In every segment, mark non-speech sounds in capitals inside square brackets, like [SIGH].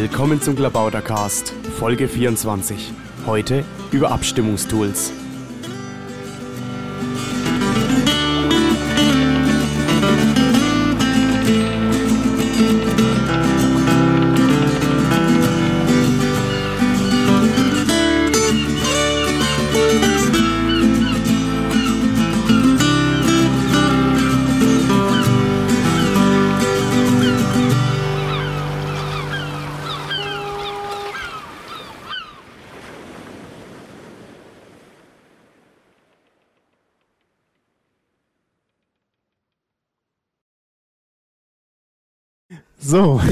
Willkommen zum Klabautercast, Folge 24. Heute über Abstimmungstools.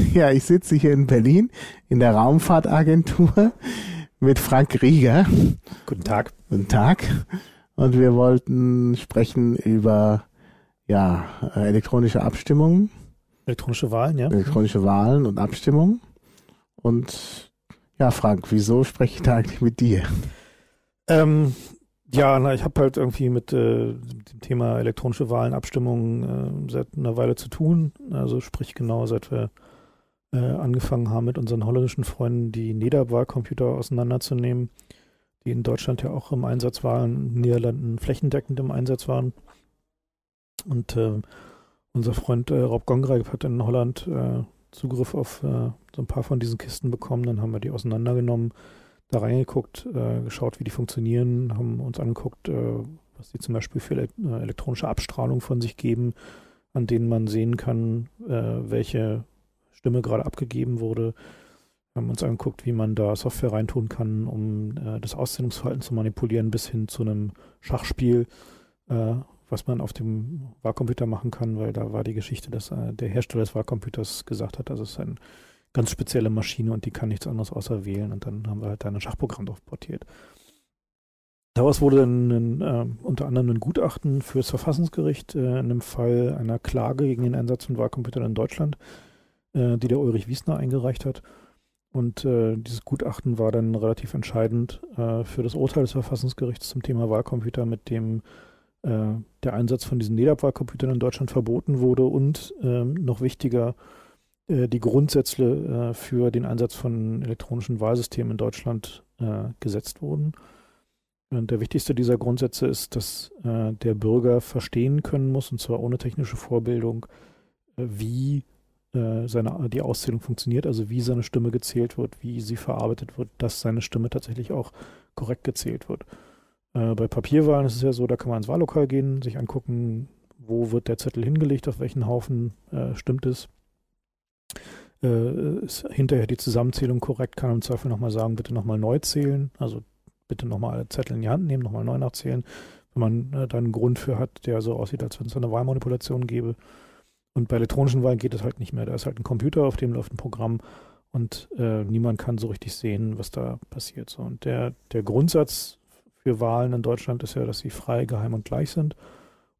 [LAUGHS] ja, ich sitze hier in Berlin in der Raumfahrtagentur mit Frank Rieger. Guten Tag. Guten Tag. Und wir wollten sprechen über ja, elektronische Abstimmungen. Elektronische Wahlen, ja. Elektronische Wahlen und Abstimmungen. Und ja, Frank, wieso spreche ich da eigentlich mit dir? Ähm, ja, na, ich habe halt irgendwie mit äh, dem Thema elektronische Wahlen, Abstimmungen äh, seit einer Weile zu tun. Also sprich genau, seit wir äh, angefangen haben, mit unseren holländischen Freunden die NEDA-Wahlcomputer auseinanderzunehmen, die in Deutschland ja auch im Einsatz waren, in den Niederlanden flächendeckend im Einsatz waren. Und äh, unser Freund äh, Rob Gongreib hat in Holland äh, Zugriff auf äh, so ein paar von diesen Kisten bekommen. Dann haben wir die auseinandergenommen da reingeguckt, geschaut, wie die funktionieren, haben uns angeguckt, was die zum Beispiel für ele elektronische Abstrahlung von sich geben, an denen man sehen kann, welche Stimme gerade abgegeben wurde. Haben uns angeguckt, wie man da Software reintun kann, um äh, das Auszählungsverhalten zu manipulieren, bis hin zu einem Schachspiel, äh, was man auf dem Wahlcomputer machen kann, weil da war die Geschichte, dass der Hersteller des Wahlcomputers gesagt hat, dass es ein ganz spezielle Maschine und die kann nichts anderes außer wählen und dann haben wir halt da ein Schachprogramm drauf portiert. Daraus wurde dann ein, äh, unter anderem ein Gutachten fürs Verfassungsgericht äh, in einem Fall einer Klage gegen den Einsatz von Wahlcomputern in Deutschland, äh, die der Ulrich Wiesner eingereicht hat. Und äh, dieses Gutachten war dann relativ entscheidend äh, für das Urteil des Verfassungsgerichts zum Thema Wahlcomputer, mit dem äh, der Einsatz von diesen NEDAP-Wahlcomputern in Deutschland verboten wurde und ähm, noch wichtiger, äh, die Grundsätze äh, für den Einsatz von elektronischen Wahlsystemen in Deutschland äh, gesetzt wurden. Und der wichtigste dieser Grundsätze ist, dass der Bürger verstehen können muss, und zwar ohne technische Vorbildung, wie seine, die Auszählung funktioniert, also wie seine Stimme gezählt wird, wie sie verarbeitet wird, dass seine Stimme tatsächlich auch korrekt gezählt wird. bei Papierwahlen ist es ja so, da kann man ins Wahllokal gehen, sich angucken, wo wird der Zettel hingelegt, auf welchen Haufen äh, stimmt es äh, ist hinterher die Zusammenzählung korrekt, kann im Zweifel nochmal sagen, bitte nochmal neu zählen, also bitte nochmal alle Zettel in die Hand nehmen, nochmal neu nachzählen, wenn man äh, da einen Grund für hat, der so aussieht, als wenn es eine Wahlmanipulation gäbe. Und bei elektronischen Wahlen geht es halt nicht mehr. Da ist halt ein Computer, auf dem läuft ein Programm und äh, niemand kann so richtig sehen, was da passiert. So. Und der, der Grundsatz für Wahlen in Deutschland ist ja, dass sie frei, geheim und gleich sind.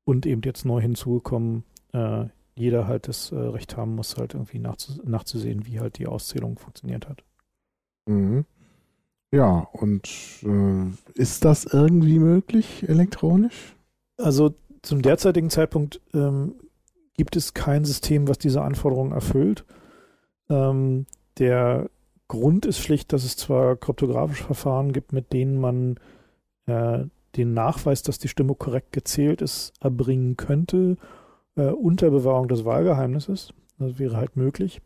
Und eben jetzt neu hinzugekommen, äh, jeder halt das äh, Recht haben muss, halt irgendwie nachzus nachzusehen, wie halt die Auszählung funktioniert hat. Mhm. Ja, und äh, ist das irgendwie möglich elektronisch? Also zum derzeitigen Zeitpunkt ähm, gibt es kein System, was diese Anforderungen erfüllt. Ähm, der Grund ist schlicht, dass es zwar kryptografische Verfahren gibt, mit denen man äh, den Nachweis, dass die Stimme korrekt gezählt ist, erbringen könnte äh, unter Bewahrung des Wahlgeheimnisses. Das wäre halt möglich.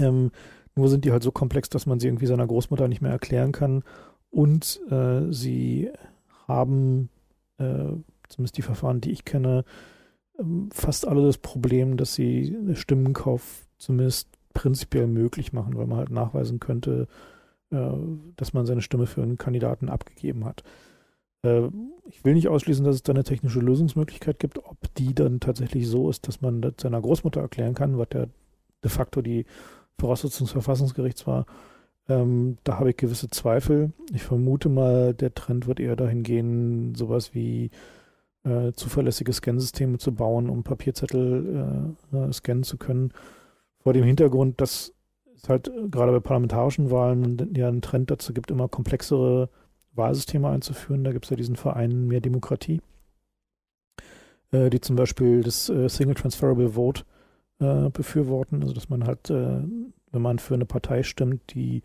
Ähm, nur sind die halt so komplex, dass man sie irgendwie seiner Großmutter nicht mehr erklären kann. Und äh, sie haben, äh, zumindest die Verfahren, die ich kenne, fast alle das Problem, dass sie Stimmenkauf zumindest prinzipiell möglich machen, weil man halt nachweisen könnte, äh, dass man seine Stimme für einen Kandidaten abgegeben hat. Äh, ich will nicht ausschließen, dass es da eine technische Lösungsmöglichkeit gibt, ob die dann tatsächlich so ist, dass man das seiner Großmutter erklären kann, was ja de facto die Voraussetzung des Verfassungsgerichts war. Ähm, da habe ich gewisse Zweifel. Ich vermute mal, der Trend wird eher dahin gehen, sowas wie äh, zuverlässige Scansysteme zu bauen, um Papierzettel äh, äh scannen zu können. Vor dem Hintergrund, dass es halt gerade bei parlamentarischen Wahlen ja einen Trend dazu gibt, immer komplexere Wahlsysteme einzuführen. Da gibt es ja diesen Verein Mehr Demokratie, äh, die zum Beispiel das äh, Single Transferable Vote äh, befürworten, also dass man halt, äh, wenn man für eine Partei stimmt, die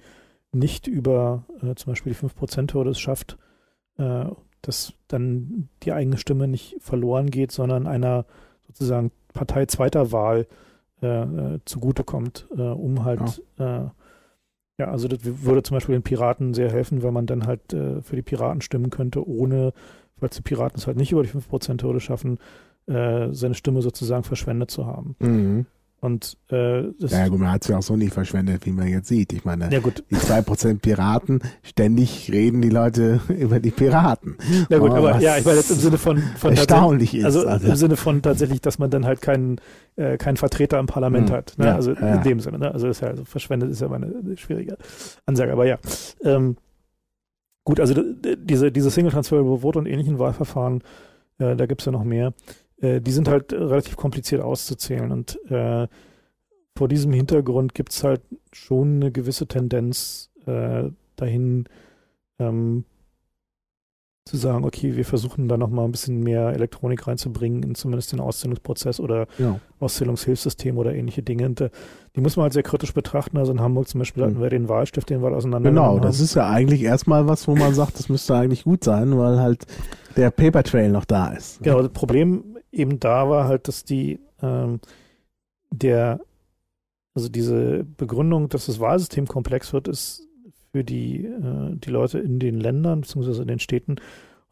nicht über äh, zum Beispiel die 5%-Hürde es schafft, äh, dass dann die eigene Stimme nicht verloren geht, sondern einer sozusagen Partei zweiter Wahl äh, äh zugutekommt, äh, um halt ja. Äh, ja, also das würde zum Beispiel den Piraten sehr helfen, weil man dann halt äh, für die Piraten stimmen könnte, ohne, falls die Piraten es halt nicht über die 5%-Hürde schaffen, äh, seine Stimme sozusagen verschwendet zu haben. Mhm. Und äh, das ja gut, man hat es ja auch so nicht verschwendet, wie man jetzt sieht. Ich meine, ja, gut. die 2% Piraten, ständig reden die Leute [LAUGHS] über die Piraten. Ja gut, oh, aber ja, ich meine jetzt im Sinne von, von erstaunlich ist. Also, also, im Sinne von tatsächlich, dass man dann halt keinen äh, keinen Vertreter im Parlament mhm. hat. Ne? Ja, also ja. in dem Sinne, ne? Also ist ja also verschwendet ist ja mal eine, schwierige Ansage. Aber ja. Ähm, gut, also diese, diese Single Transferable Vote und ähnlichen Wahlverfahren, äh, da gibt es ja noch mehr. Äh, die sind halt relativ kompliziert auszuzählen und äh, vor diesem Hintergrund gibt es halt schon eine gewisse Tendenz äh, dahin, ähm, zu sagen, okay, wir versuchen da nochmal ein bisschen mehr Elektronik reinzubringen in zumindest den Auszählungsprozess oder ja. Auszählungshilfssystem oder ähnliche Dinge. Und, äh, die muss man halt sehr kritisch betrachten. Also in Hamburg zum Beispiel hatten mhm. wir den Wahlstift, den wir auseinander Genau, das ist ja eigentlich erstmal was, wo man sagt, das müsste eigentlich gut sein, weil halt der Paper Trail noch da ist. Genau, das Problem eben da war halt, dass die ähm, der also diese Begründung, dass das Wahlsystem komplex wird, ist für die, äh, die Leute in den Ländern beziehungsweise in den Städten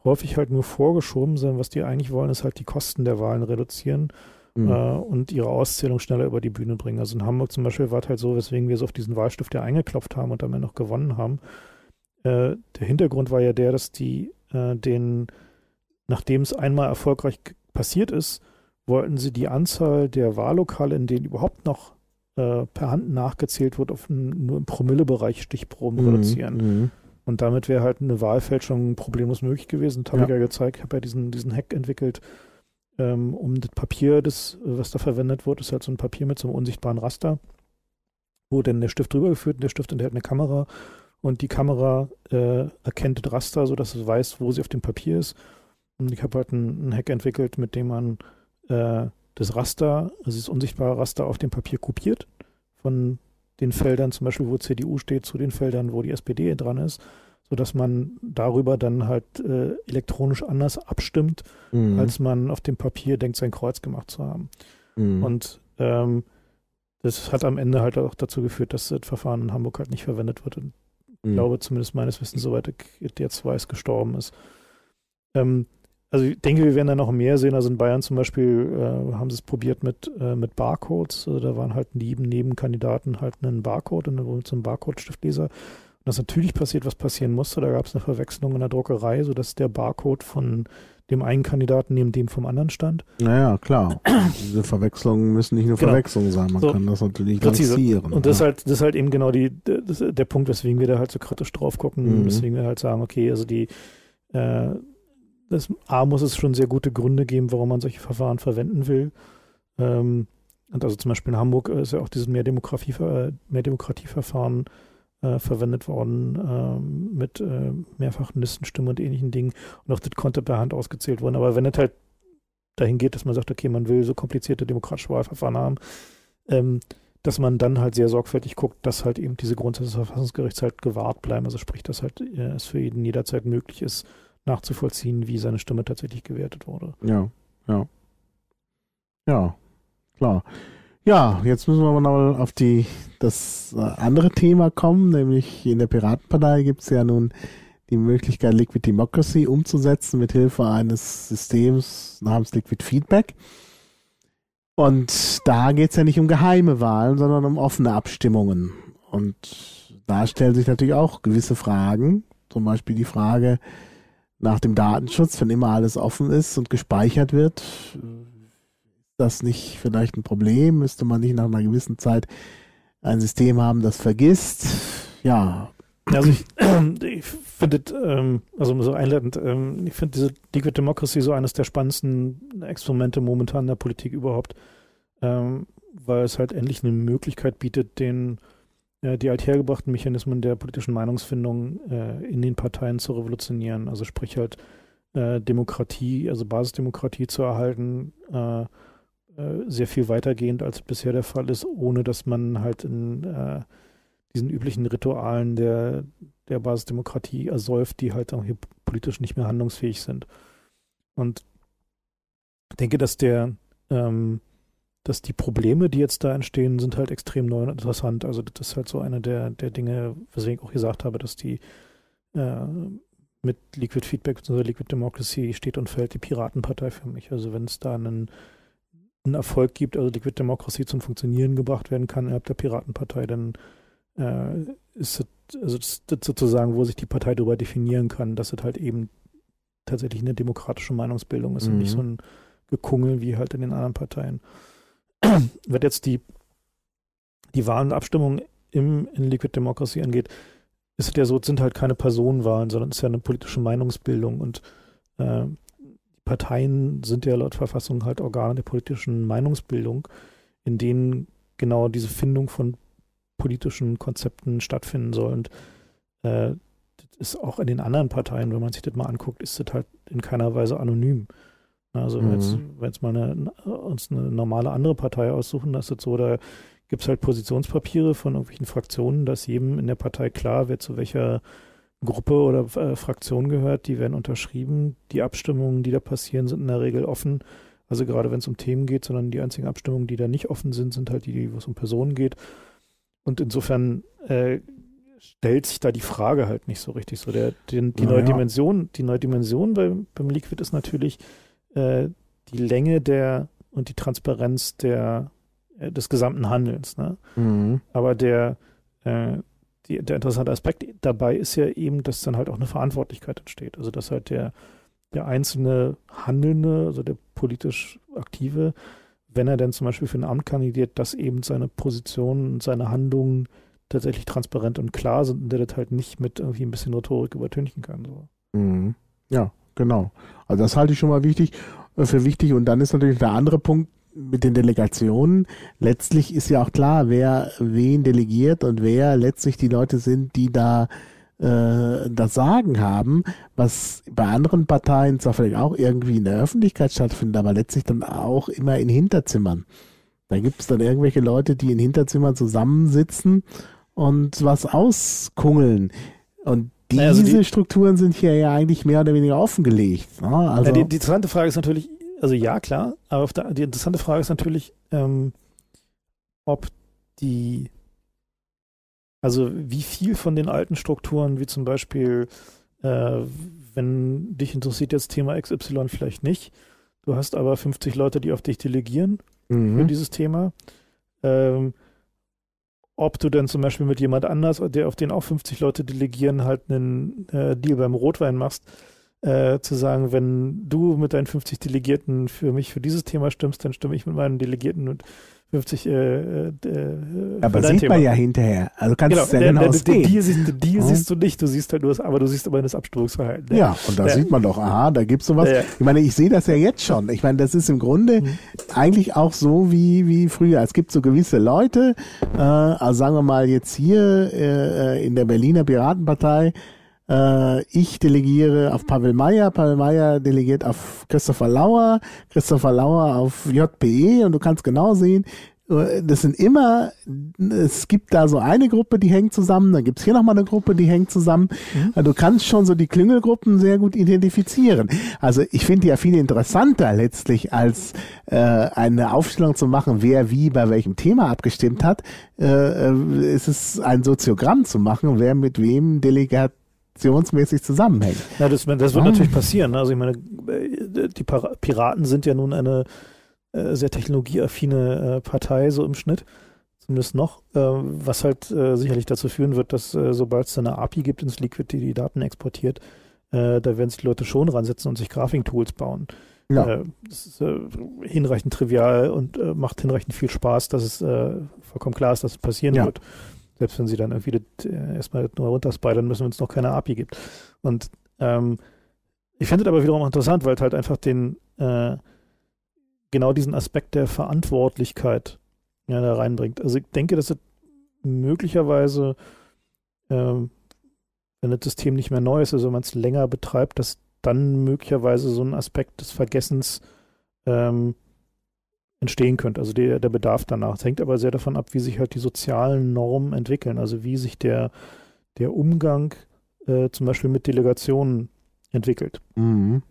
häufig halt nur vorgeschoben, sondern was die eigentlich wollen, ist halt die Kosten der Wahlen reduzieren mhm. äh, und ihre Auszählung schneller über die Bühne bringen. Also in Hamburg zum Beispiel war es halt so, weswegen wir so auf diesen Wahlstift ja eingeklopft haben und damit noch gewonnen haben. Äh, der Hintergrund war ja der, dass die äh, den, nachdem es einmal erfolgreich passiert ist, wollten sie die Anzahl der Wahllokale, in denen überhaupt noch äh, per Hand nachgezählt wird, auf einen, nur im Promillebereich Stichproben mhm. reduzieren. Mhm. Und damit wäre halt eine Wahlfälschung problemlos möglich gewesen. Das habe ja. ich ja gezeigt. Ich habe ja diesen, diesen Hack entwickelt, ähm, um das Papier, das, was da verwendet wird, ist halt so ein Papier mit so einem unsichtbaren Raster, wo dann der Stift drüber geführt und der Stift enthält eine Kamera und die Kamera äh, erkennt das Raster, sodass es weiß, wo sie auf dem Papier ist. Und ich habe halt einen, Hack entwickelt, mit dem man äh, das Raster, also das unsichtbare Raster auf dem Papier kopiert von den Feldern, zum Beispiel wo CDU steht, zu den Feldern, wo die SPD dran ist, sodass man darüber dann halt äh, elektronisch anders abstimmt, mhm. als man auf dem Papier denkt, sein Kreuz gemacht zu haben. Mhm. Und ähm, das hat am Ende halt auch dazu geführt, dass das Verfahren in Hamburg halt nicht verwendet wird. Und ich mhm. glaube, zumindest meines Wissens, soweit ich jetzt weiß, gestorben ist. Ähm, also ich denke, wir werden da noch mehr sehen. Also in Bayern zum Beispiel äh, haben sie es probiert mit, äh, mit Barcodes. Also da waren halt neben Nebenkandidaten halt einen Barcode und dann zum Barcode-Stiftleser. Und das ist natürlich passiert, was passieren musste. Da gab es eine Verwechslung in der Druckerei, sodass der Barcode von dem einen Kandidaten neben dem vom anderen stand. Naja, klar. Diese Verwechslungen müssen nicht nur genau. Verwechslungen sein, man so, kann das natürlich lancieren. Und das, ja. ist halt, das ist halt eben genau die, das, der Punkt, weswegen wir da halt so kritisch drauf gucken, mhm. weswegen wir halt sagen, okay, also die äh, das, A muss es schon sehr gute Gründe geben, warum man solche Verfahren verwenden will. Ähm, und also zum Beispiel in Hamburg ist ja auch dieses Mehrdemokratie, äh, Mehrdemokratieverfahren äh, verwendet worden äh, mit äh, mehrfachen Listenstimmen und ähnlichen Dingen. Und auch das konnte per Hand ausgezählt werden. Aber wenn es halt dahin geht, dass man sagt, okay, man will so komplizierte demokratische Wahlverfahren haben, ähm, dass man dann halt sehr sorgfältig guckt, dass halt eben diese Grundsätze des Verfassungsgerichts halt gewahrt bleiben. Also sprich, dass halt äh, es für jeden jederzeit möglich ist, nachzuvollziehen, wie seine Stimme tatsächlich gewertet wurde. Ja, ja. Ja, klar. Ja, jetzt müssen wir noch auf die, das äh, andere Thema kommen, nämlich in der Piratenpartei gibt es ja nun die Möglichkeit, Liquid Democracy umzusetzen mit Hilfe eines Systems namens Liquid Feedback. Und da geht es ja nicht um geheime Wahlen, sondern um offene Abstimmungen. Und da stellen sich natürlich auch gewisse Fragen, zum Beispiel die Frage, nach dem Datenschutz, wenn immer alles offen ist und gespeichert wird, ist das nicht vielleicht ein Problem? Müsste man nicht nach einer gewissen Zeit ein System haben, das vergisst? Ja. Also ich, [CLEARS THROAT] ich finde, ähm, also so einleitend, ähm, ich finde diese Liquid Democracy so eines der spannendsten Experimente momentan in der Politik überhaupt, ähm, weil es halt endlich eine Möglichkeit bietet, den die althergebrachten Mechanismen der politischen Meinungsfindung äh, in den Parteien zu revolutionieren. Also sprich halt äh, Demokratie, also Basisdemokratie zu erhalten, äh, äh, sehr viel weitergehend, als bisher der Fall ist, ohne dass man halt in äh, diesen üblichen Ritualen der, der Basisdemokratie ersäuft, die halt auch hier politisch nicht mehr handlungsfähig sind. Und ich denke, dass der, ähm, dass die Probleme, die jetzt da entstehen, sind halt extrem neu und interessant. Also das ist halt so eine der, der Dinge, weswegen ich auch gesagt habe, dass die äh, mit Liquid Feedback bzw. Liquid Democracy steht und fällt die Piratenpartei für mich. Also wenn es da einen, einen, Erfolg gibt, also Liquid Democracy zum Funktionieren gebracht werden kann innerhalb der Piratenpartei, dann äh, ist es, also das, das sozusagen, wo sich die Partei darüber definieren kann, dass es halt eben tatsächlich eine demokratische Meinungsbildung ist mhm. und nicht so ein Gekungel wie halt in den anderen Parteien. Wenn jetzt die, die Wahlen und Abstimmungen im, in Liquid Democracy angeht, ist ja so, es sind halt keine Personenwahlen, sondern es ist ja eine politische Meinungsbildung und äh, Parteien sind ja laut Verfassung halt Organe der politischen Meinungsbildung, in denen genau diese Findung von politischen Konzepten stattfinden soll. Und äh, das ist auch in den anderen Parteien, wenn man sich das mal anguckt, ist das halt in keiner Weise anonym. Also mhm. wenn, jetzt, wenn jetzt mal eine, uns eine normale andere Partei aussuchen, das ist so, da gibt es halt Positionspapiere von irgendwelchen Fraktionen, dass jedem in der Partei klar, wer zu welcher Gruppe oder äh, Fraktion gehört, die werden unterschrieben. Die Abstimmungen, die da passieren, sind in der Regel offen. Also gerade wenn es um Themen geht, sondern die einzigen Abstimmungen, die da nicht offen sind, sind halt die, wo es um Personen geht. Und insofern äh, stellt sich da die Frage halt nicht so richtig. So der, den, die, neue Dimension, die neue Dimension beim, beim Liquid ist natürlich, äh, die Länge der und die Transparenz der, äh, des gesamten Handelns. Ne? Mhm. Aber der, äh, die, der interessante Aspekt dabei ist ja eben, dass dann halt auch eine Verantwortlichkeit entsteht. Also dass halt der, der einzelne Handelnde, also der politisch Aktive, wenn er denn zum Beispiel für ein Amt kandidiert, dass eben seine Positionen und seine Handlungen tatsächlich transparent und klar sind und der das halt nicht mit irgendwie ein bisschen Rhetorik übertünchen kann. So. Mhm. Ja, Genau. Also das halte ich schon mal wichtig äh, für wichtig. Und dann ist natürlich der andere Punkt mit den Delegationen. Letztlich ist ja auch klar, wer wen delegiert und wer letztlich die Leute sind, die da äh, das Sagen haben, was bei anderen Parteien zwar vielleicht auch irgendwie in der Öffentlichkeit stattfindet, aber letztlich dann auch immer in Hinterzimmern. Da gibt es dann irgendwelche Leute, die in Hinterzimmern zusammensitzen und was auskungeln. Und diese also die, Strukturen sind hier ja eigentlich mehr oder weniger offengelegt. Ne? Also ja, die, die, interessante Frage ist natürlich, also ja, klar, aber der, die interessante Frage ist natürlich, ähm, ob die, also wie viel von den alten Strukturen, wie zum Beispiel, äh, wenn dich interessiert jetzt Thema XY vielleicht nicht, du hast aber 50 Leute, die auf dich delegieren mhm. für dieses Thema, ähm, ob du denn zum Beispiel mit jemand anders, der auf den auch 50 Leute delegieren, halt einen äh, Deal beim Rotwein machst, äh, zu sagen, wenn du mit deinen 50 Delegierten für mich für dieses Thema stimmst, dann stimme ich mit meinen Delegierten und 50 äh, äh, äh, Aber sieht Thema. man ja hinterher. Also kannst genau, es ja genau sehen. Den Deal, siehst, den Deal hm. siehst du nicht, du siehst halt nur das, aber du siehst immer das Abstimmungsverhalten. Ne? Ja, und da ja. sieht man doch, aha, da gibt's sowas. Ja. Ich meine, ich sehe das ja jetzt schon. Ich meine, das ist im Grunde mhm. eigentlich auch so wie, wie früher. Es gibt so gewisse Leute, äh, also sagen wir mal jetzt hier äh, in der Berliner Piratenpartei, äh, ich delegiere auf Pavel Meyer, Pavel Meyer delegiert auf Christopher Lauer, Christopher Lauer auf JPE und du kannst genau sehen, äh, das sind immer, es gibt da so eine Gruppe, die hängt zusammen, dann gibt's hier nochmal eine Gruppe, die hängt zusammen. Mhm. Also du kannst schon so die Klüngelgruppen sehr gut identifizieren. Also ich finde ja viel interessanter letztlich, als äh, eine Aufstellung zu machen, wer wie bei welchem Thema abgestimmt hat, äh, äh ist es ein Soziogramm zu machen, wer mit wem Delegat funktionsmäßig zusammenhängt. Ja, das, das wird ah. natürlich passieren. Ne? Also ich meine, äh, die Piraten sind ja nun eine äh, sehr technologieaffine äh, Partei, so im Schnitt, zumindest noch, was halt sicherlich dazu führen wird, dass sobald es eine API gibt ins Liquid, die die Daten exportiert, da werden sich die Leute schon ransetzen und sich Graphing-Tools bauen. Ja. das ist hinreichend trivial und macht hinreichend viel Spaß, dass es vollkommen klar ist, dass es passieren ja. wird. Selbst wenn sie dann irgendwie das, äh, erstmal nur runterspidern müssen, wenn es noch keine API gibt. Und ähm, ich finde es aber wiederum interessant, weil es halt einfach den äh, genau diesen Aspekt der Verantwortlichkeit ja, da reinbringt. Also ich denke, dass es möglicherweise, ähm, wenn das System nicht mehr neu ist, also wenn man es länger betreibt, dass dann möglicherweise so ein Aspekt des Vergessens ähm, entstehen könnte, also der, der Bedarf danach. Es hängt aber sehr davon ab, wie sich halt die sozialen Normen entwickeln, also wie sich der, der Umgang äh, zum Beispiel mit Delegationen entwickelt. Mhm.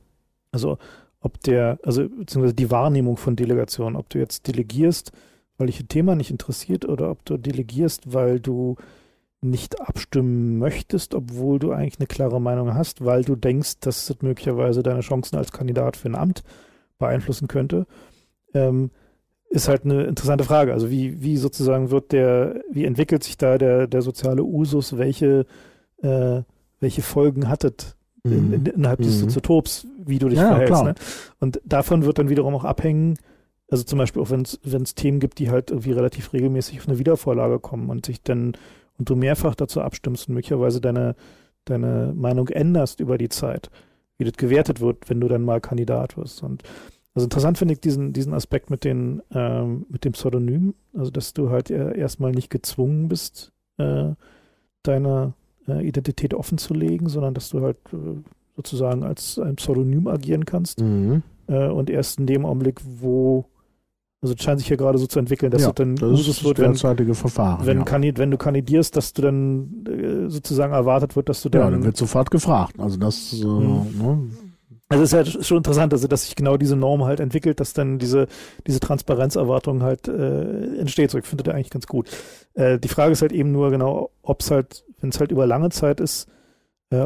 Also ob der, also beziehungsweise die Wahrnehmung von Delegationen, ob du jetzt delegierst, weil dich ein Thema nicht interessiert oder ob du delegierst, weil du nicht abstimmen möchtest, obwohl du eigentlich eine klare Meinung hast, weil du denkst, dass es möglicherweise deine Chancen als Kandidat für ein Amt beeinflussen könnte, ähm, ist halt eine interessante Frage. Also wie, wie sozusagen wird der, wie entwickelt sich da der, der soziale Usus, welche, äh, welche Folgen hattet in, in, innerhalb mhm. dieses Soziotops, wie du dich ja, verhältst. Ne? Und davon wird dann wiederum auch abhängen, also zum Beispiel auch wenn es Themen gibt, die halt irgendwie relativ regelmäßig auf eine Wiedervorlage kommen und sich dann und du mehrfach dazu abstimmst und möglicherweise deine, deine Meinung änderst über die Zeit, wie das gewertet wird, wenn du dann mal Kandidat wirst. Und also interessant finde ich diesen, diesen Aspekt mit, den, ähm, mit dem Pseudonym, also dass du halt erstmal nicht gezwungen bist, äh, deine äh, Identität offen zu legen, sondern dass du halt äh, sozusagen als ein Pseudonym agieren kannst. Mhm. Äh, und erst in dem Augenblick, wo also es scheint sich ja gerade so zu entwickeln, dass ja, es dann das Usus wird, wenn, Verfahren, wenn, ja. kandid, wenn du kandidierst, dass du dann äh, sozusagen erwartet wird, dass du dann. Ja, dann wird sofort gefragt. Also das. Äh, mhm. ne? Also es ist ja schon interessant, also dass sich genau diese Norm halt entwickelt, dass dann diese diese Transparenzerwartung halt äh, entsteht. So, ich finde das eigentlich ganz gut. Äh, die Frage ist halt eben nur genau, ob es halt, wenn es halt über lange Zeit ist, äh,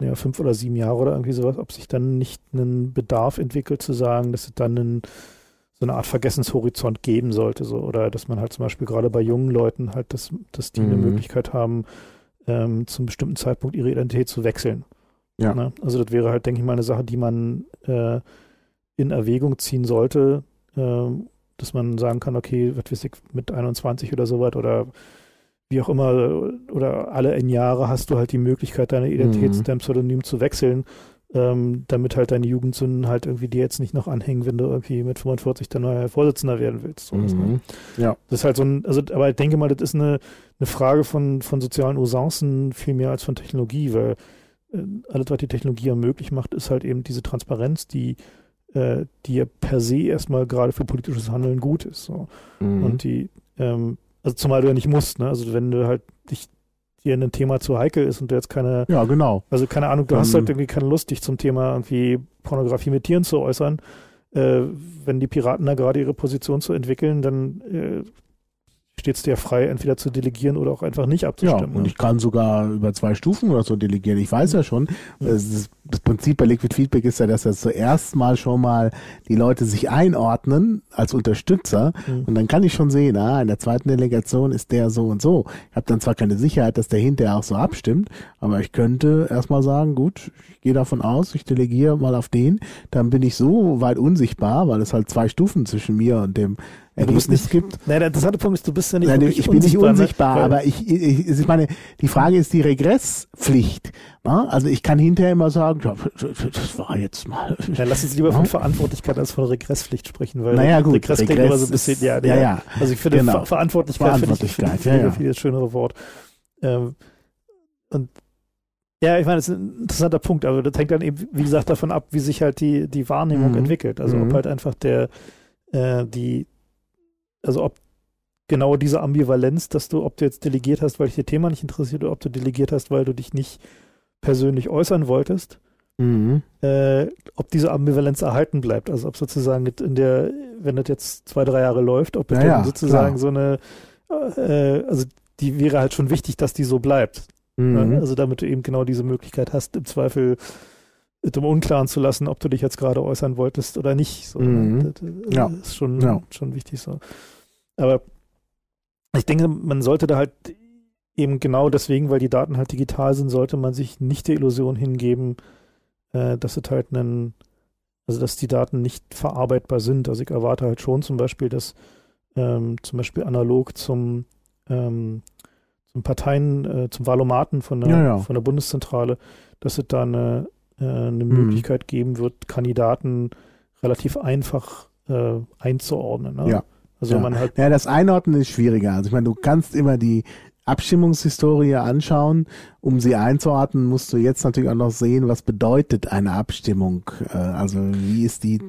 ja, fünf oder sieben Jahre oder irgendwie sowas, ob sich dann nicht einen Bedarf entwickelt zu sagen, dass es dann einen so eine Art Vergessenshorizont geben sollte, so oder dass man halt zum Beispiel gerade bei jungen Leuten halt, dass, dass die mhm. eine Möglichkeit haben, ähm, zum bestimmten Zeitpunkt ihre Identität zu wechseln. Ja. Ne? Also das wäre halt, denke ich mal, eine Sache, die man äh, in Erwägung ziehen sollte, äh, dass man sagen kann, okay, was weiß ich, mit 21 oder so weit oder wie auch immer, oder alle in Jahre hast du halt die Möglichkeit, deine Identität, mhm. dein Pseudonym zu wechseln ähm, damit halt deine Jugendsünden halt irgendwie dir jetzt nicht noch anhängen, wenn du irgendwie mit 45 der neue Vorsitzender werden willst. So mhm. Ja. Das ist halt so ein, also, aber ich denke mal, das ist eine, eine Frage von, von sozialen Usancen viel mehr als von Technologie, weil alles, was die Technologie ermöglicht macht, ist halt eben diese Transparenz, die äh, die ja per se erstmal gerade für politisches Handeln gut ist. So. Mhm. Und die, ähm, also zumal du ja nicht musst, ne? Also wenn du halt dich dir ein Thema zu heikel ist und du jetzt keine. Ja, genau. Also keine Ahnung, du um, hast halt irgendwie keine Lust, dich zum Thema irgendwie Pornografie mit Tieren zu äußern. Äh, wenn die Piraten da gerade ihre Position zu entwickeln, dann äh, steht es dir frei, entweder zu delegieren oder auch einfach nicht abzustimmen. Ja, und ne? ich kann sogar über zwei Stufen oder so delegieren. Ich weiß ja schon, das, das, Prinzip bei Liquid Feedback ist ja, dass ja zuerst mal schon mal die Leute sich einordnen als Unterstützer mhm. und dann kann ich schon sehen, ah, in der zweiten Delegation ist der so und so. Ich habe dann zwar keine Sicherheit, dass der hinterher auch so abstimmt, aber ich könnte erstmal sagen, gut, ich gehe davon aus, ich delegiere mal auf den, dann bin ich so weit unsichtbar, weil es halt zwei Stufen zwischen mir und dem Ergebnis nicht, gibt. Nein, der interessante Punkt ist, du bist ja nicht Nein, Ich bin nicht unsichtbar, ne? aber ich, ich, ich meine, die Frage ist die Regresspflicht. Ne? Also ich kann hinterher immer sagen, ja, das war jetzt mal. Ja, lass uns lieber ja? von Verantwortlichkeit als von Regresspflicht sprechen, weil naja, gut, Regress, Regress klingt immer so ein bisschen, ja, ja, ja. Also ich finde genau. Verantwortlichkeit, Verantwortlichkeit finde ich, ich, finde ich das schönere Wort. Ähm, und ja, ich meine, das ist ein interessanter Punkt, aber das hängt dann eben, wie gesagt, davon ab, wie sich halt die, die Wahrnehmung mhm. entwickelt. Also mhm. ob halt einfach der, äh, die, also ob genau diese Ambivalenz, dass du, ob du jetzt delegiert hast, weil dich das Thema nicht interessiert, oder ob du delegiert hast, weil du dich nicht persönlich äußern wolltest, mhm. äh, ob diese Ambivalenz erhalten bleibt. Also ob sozusagen in der, wenn das jetzt zwei, drei Jahre läuft, ob es ja, sozusagen klar. so eine, äh, also die wäre halt schon wichtig, dass die so bleibt. Mhm. Also damit du eben genau diese Möglichkeit hast, im Zweifel im Unklaren zu lassen, ob du dich jetzt gerade äußern wolltest oder nicht. So, mhm. das, das ja. ist schon, ja. schon wichtig so. Aber ich denke, man sollte da halt eben genau deswegen, weil die Daten halt digital sind, sollte man sich nicht der Illusion hingeben, äh, dass es halt einen, also dass die Daten nicht verarbeitbar sind. Also ich erwarte halt schon zum Beispiel, dass ähm, zum Beispiel analog zum, ähm, zum Parteien, äh, zum Wahlomaten von der, ja, ja. von der Bundeszentrale, dass es da eine, äh, eine mhm. Möglichkeit geben wird, Kandidaten relativ einfach äh, einzuordnen. Ne? Ja. Also ja. man halt. Ja, das Einordnen ist schwieriger. Also ich meine, du kannst immer die Abstimmungshistorie anschauen. Um sie einzuordnen, musst du jetzt natürlich auch noch sehen, was bedeutet eine Abstimmung. Äh, also wie ist die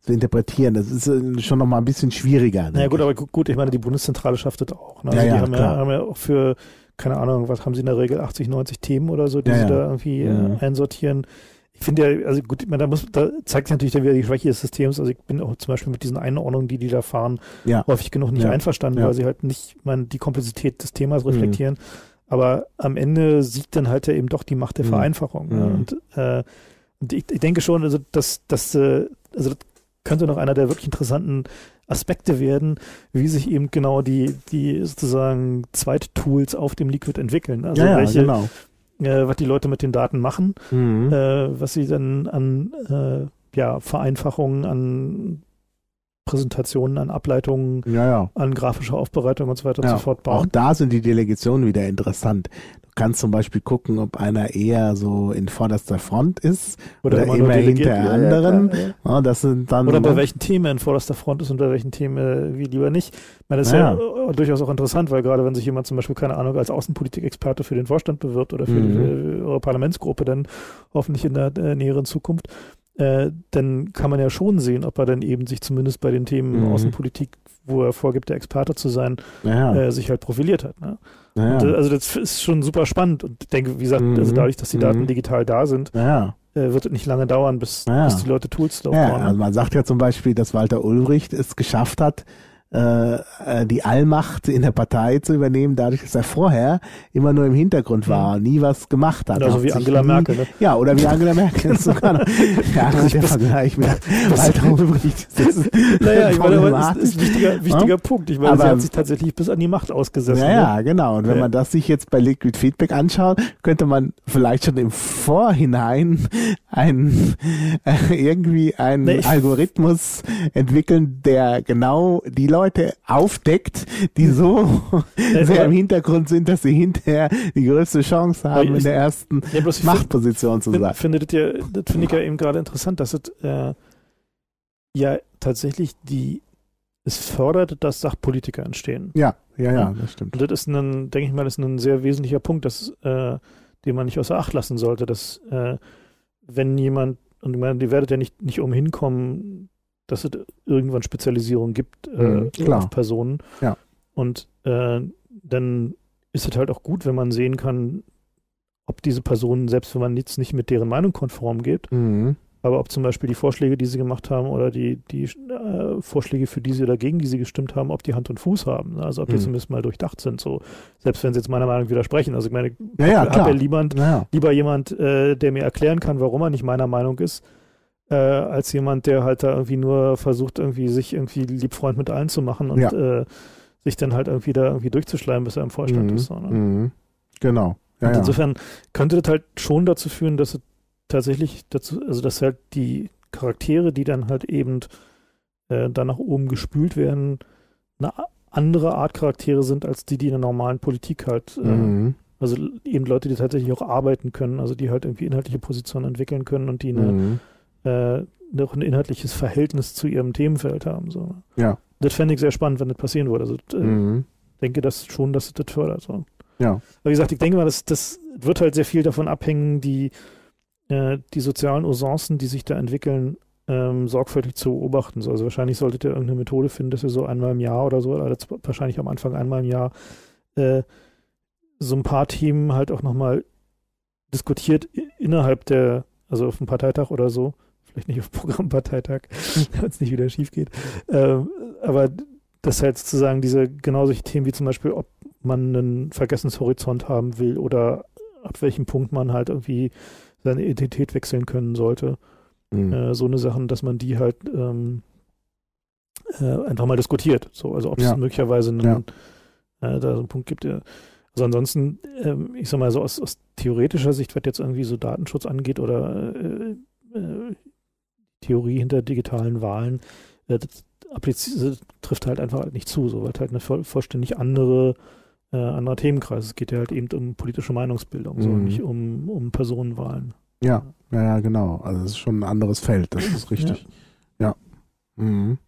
zu interpretieren. Das ist äh, schon noch mal ein bisschen schwieriger. Na ja, gut, aber gut, ich meine, die Bundeszentrale schafft das auch. Ne? Also ja, die ja, haben, ja, klar. haben ja auch für, keine Ahnung, was haben sie in der Regel, 80, 90 Themen oder so, die Ja, sie ja. da irgendwie Mhm. äh, einsortieren. Ich finde ja, also gut, meine, da, muss, da zeigt sich natürlich dann wieder die Schwäche des Systems. Also ich bin auch zum Beispiel mit diesen Einordnungen, die die da fahren, Ja. häufig genug nicht Ja. einverstanden, Ja. weil sie halt nicht ich meine, die Komplexität des Themas Mhm. reflektieren. Aber am Ende siegt dann halt ja eben doch die Macht der Mhm. Vereinfachung. Mhm. Und, äh, und ich, ich denke schon, also dass das, äh, also das könnte noch einer der wirklich interessanten Aspekte werden, wie sich eben genau die, die sozusagen Zweittools auf dem Liquid entwickeln. Also ja, ja, welche, genau. Äh, was die Leute mit den Daten machen, Mhm. äh, was sie dann an äh, ja, Vereinfachungen, an Präsentationen, an Ableitungen, ja, ja. an grafischer Aufbereitung und so weiter und ja. so fort Auch bauen. da sind die Delegationen wieder interessant. Du kannst zum Beispiel gucken, ob einer eher so in vorderster Front ist oder nur immer delegiert. hinter anderen. klar, das sind dann Oder bei ne? welchen Themen in vorderster Front ist und bei welchen Themen äh, wie lieber nicht. Ich meine, das ist Ja. durchaus auch interessant, weil gerade wenn sich jemand zum Beispiel, keine Ahnung, als Außenpolitikexperte für den Vorstand bewirbt oder für Mhm. die, eure Parlamentsgruppe dann hoffentlich in der äh, näheren Zukunft, äh, dann kann man ja schon sehen, ob er dann eben sich zumindest bei den Themen Mhm. Außenpolitik, wo er vorgibt, der Experte zu sein, ja, äh, sich halt profiliert hat. Ne? ja, Und, äh, also das ist schon super spannend und ich denke, wie gesagt, Mhm. also dadurch, dass die Daten Mhm. digital da sind, ja, äh, wird es nicht lange dauern, bis, Ja. bis die Leute Tools drauf Ja, bauen. also man sagt ja zum Beispiel, dass Walter Ulbricht es geschafft hat, äh, äh, die Allmacht in der Partei zu übernehmen, dadurch, dass er vorher immer nur im Hintergrund war und nie was gemacht hat. Oder so Hat wie Angela nie, Merkel. Ne? Ja, oder wie Angela Merkel [LAUGHS] sogar noch. Ja, Sich der Vergleich mit Walter [LAUGHS] Ulbricht. Das ist [LAUGHS] Naja, ich meine, das ist ein wichtiger, wichtiger Punkt. Ich meine, Aber- sie hat sich tatsächlich bis an die Macht ausgesessen. Ja, ne? ja, genau. Und wenn Ja. man das sich jetzt bei Liquid Feedback anschaut, könnte man vielleicht schon im Vorhinein ein, äh, irgendwie einen Nee, Algorithmus entwickeln, der genau die Leute aufdeckt, die so sehr im Hintergrund sind, dass sie hinterher die größte Chance haben, in der ersten Ja, Machtposition zu sein. finde das ja, das finde ich ja eben gerade interessant, dass es äh, ja tatsächlich die, es fördert, dass Sachpolitiker entstehen. Ja, ja, ja, das stimmt. Und das ist ein, denke ich mal, das ist ein sehr wesentlicher Punkt, dass, äh, den man nicht außer Acht lassen sollte, dass äh, wenn jemand, und ich meine, ihr werdet ja nicht, nicht umhin kommen, dass es irgendwann Spezialisierung gibt äh, Mhm, auf Personen. Ja. Und äh, dann ist es halt auch gut, wenn man sehen kann, ob diese Personen, selbst wenn man jetzt nicht mit deren Meinung konform geht, Mhm. aber ob zum Beispiel die Vorschläge, die sie gemacht haben oder die, die äh, Vorschläge, für die sie oder gegen die sie gestimmt haben, ob die Hand und Fuß haben. ne? Also ob die Mhm. zumindest mal durchdacht sind. So, selbst wenn sie jetzt meiner Meinung widersprechen. Also ich meine, Ja, ja, hab klar. ja lieber, Ja, lieber jemand, äh, der mir erklären kann, warum er nicht meiner Meinung ist, äh, als jemand, der halt da irgendwie nur versucht, irgendwie sich irgendwie Liebfreund mit allen zu machen und Ja. äh, sich dann halt irgendwie da irgendwie durchzuschleimen, bis er im Vorstand Mhm. ist. So, ne? Mhm. Genau. Ja, und insofern könnte das halt schon dazu führen, dass es tatsächlich dazu, also dass halt die Charaktere, die dann halt eben äh, da nach oben gespült werden, eine andere Art Charaktere sind als die, die in der normalen Politik halt, äh, Mhm. also eben Leute, die tatsächlich auch arbeiten können, also die halt irgendwie inhaltliche Positionen entwickeln können und die eine, Mhm. Äh, noch ein inhaltliches Verhältnis zu ihrem Themenfeld haben. So. Ja. Das fände ich sehr spannend, wenn das passieren würde. Also äh, Mhm. denke das schon, dass es das fördert. So. Ja. Aber wie gesagt, ich denke mal, das, das wird halt sehr viel davon abhängen, die, äh, die sozialen Usancen, die sich da entwickeln, ähm, sorgfältig zu beobachten. So, also wahrscheinlich solltet ihr irgendeine Methode finden, dass ihr so einmal im Jahr oder so, oder wahrscheinlich am Anfang einmal im Jahr, äh, so ein paar Themen halt auch nochmal diskutiert innerhalb der, also auf dem Parteitag oder so, vielleicht nicht auf Programmparteitag, [LAUGHS] wenn es nicht wieder schief geht, ähm, aber dass halt sozusagen diese, genau solche Themen wie zum Beispiel, ob man einen Vergessenshorizont haben will oder ab welchem Punkt man halt irgendwie seine Identität wechseln können sollte. Mhm. Äh, so eine Sachen, dass man die halt ähm, äh, einfach mal diskutiert. So, also ob es Ja. möglicherweise einen, Ja. äh, da so einen Punkt gibt, also ansonsten, ähm, ich sag mal so aus, aus theoretischer Sicht, was jetzt irgendwie so Datenschutz angeht oder äh, äh, Theorie hinter digitalen Wahlen, äh, applizi- trifft halt einfach nicht zu, so weil halt eine voll, vollständig andere äh, anderer Themenkreis. Es geht ja halt eben um politische Meinungsbildung, so Mhm. nicht um, um Personenwahlen. Ja, ja, ja, genau. Also es ist schon ein anderes Feld, das ist richtig. Ja. Mhm.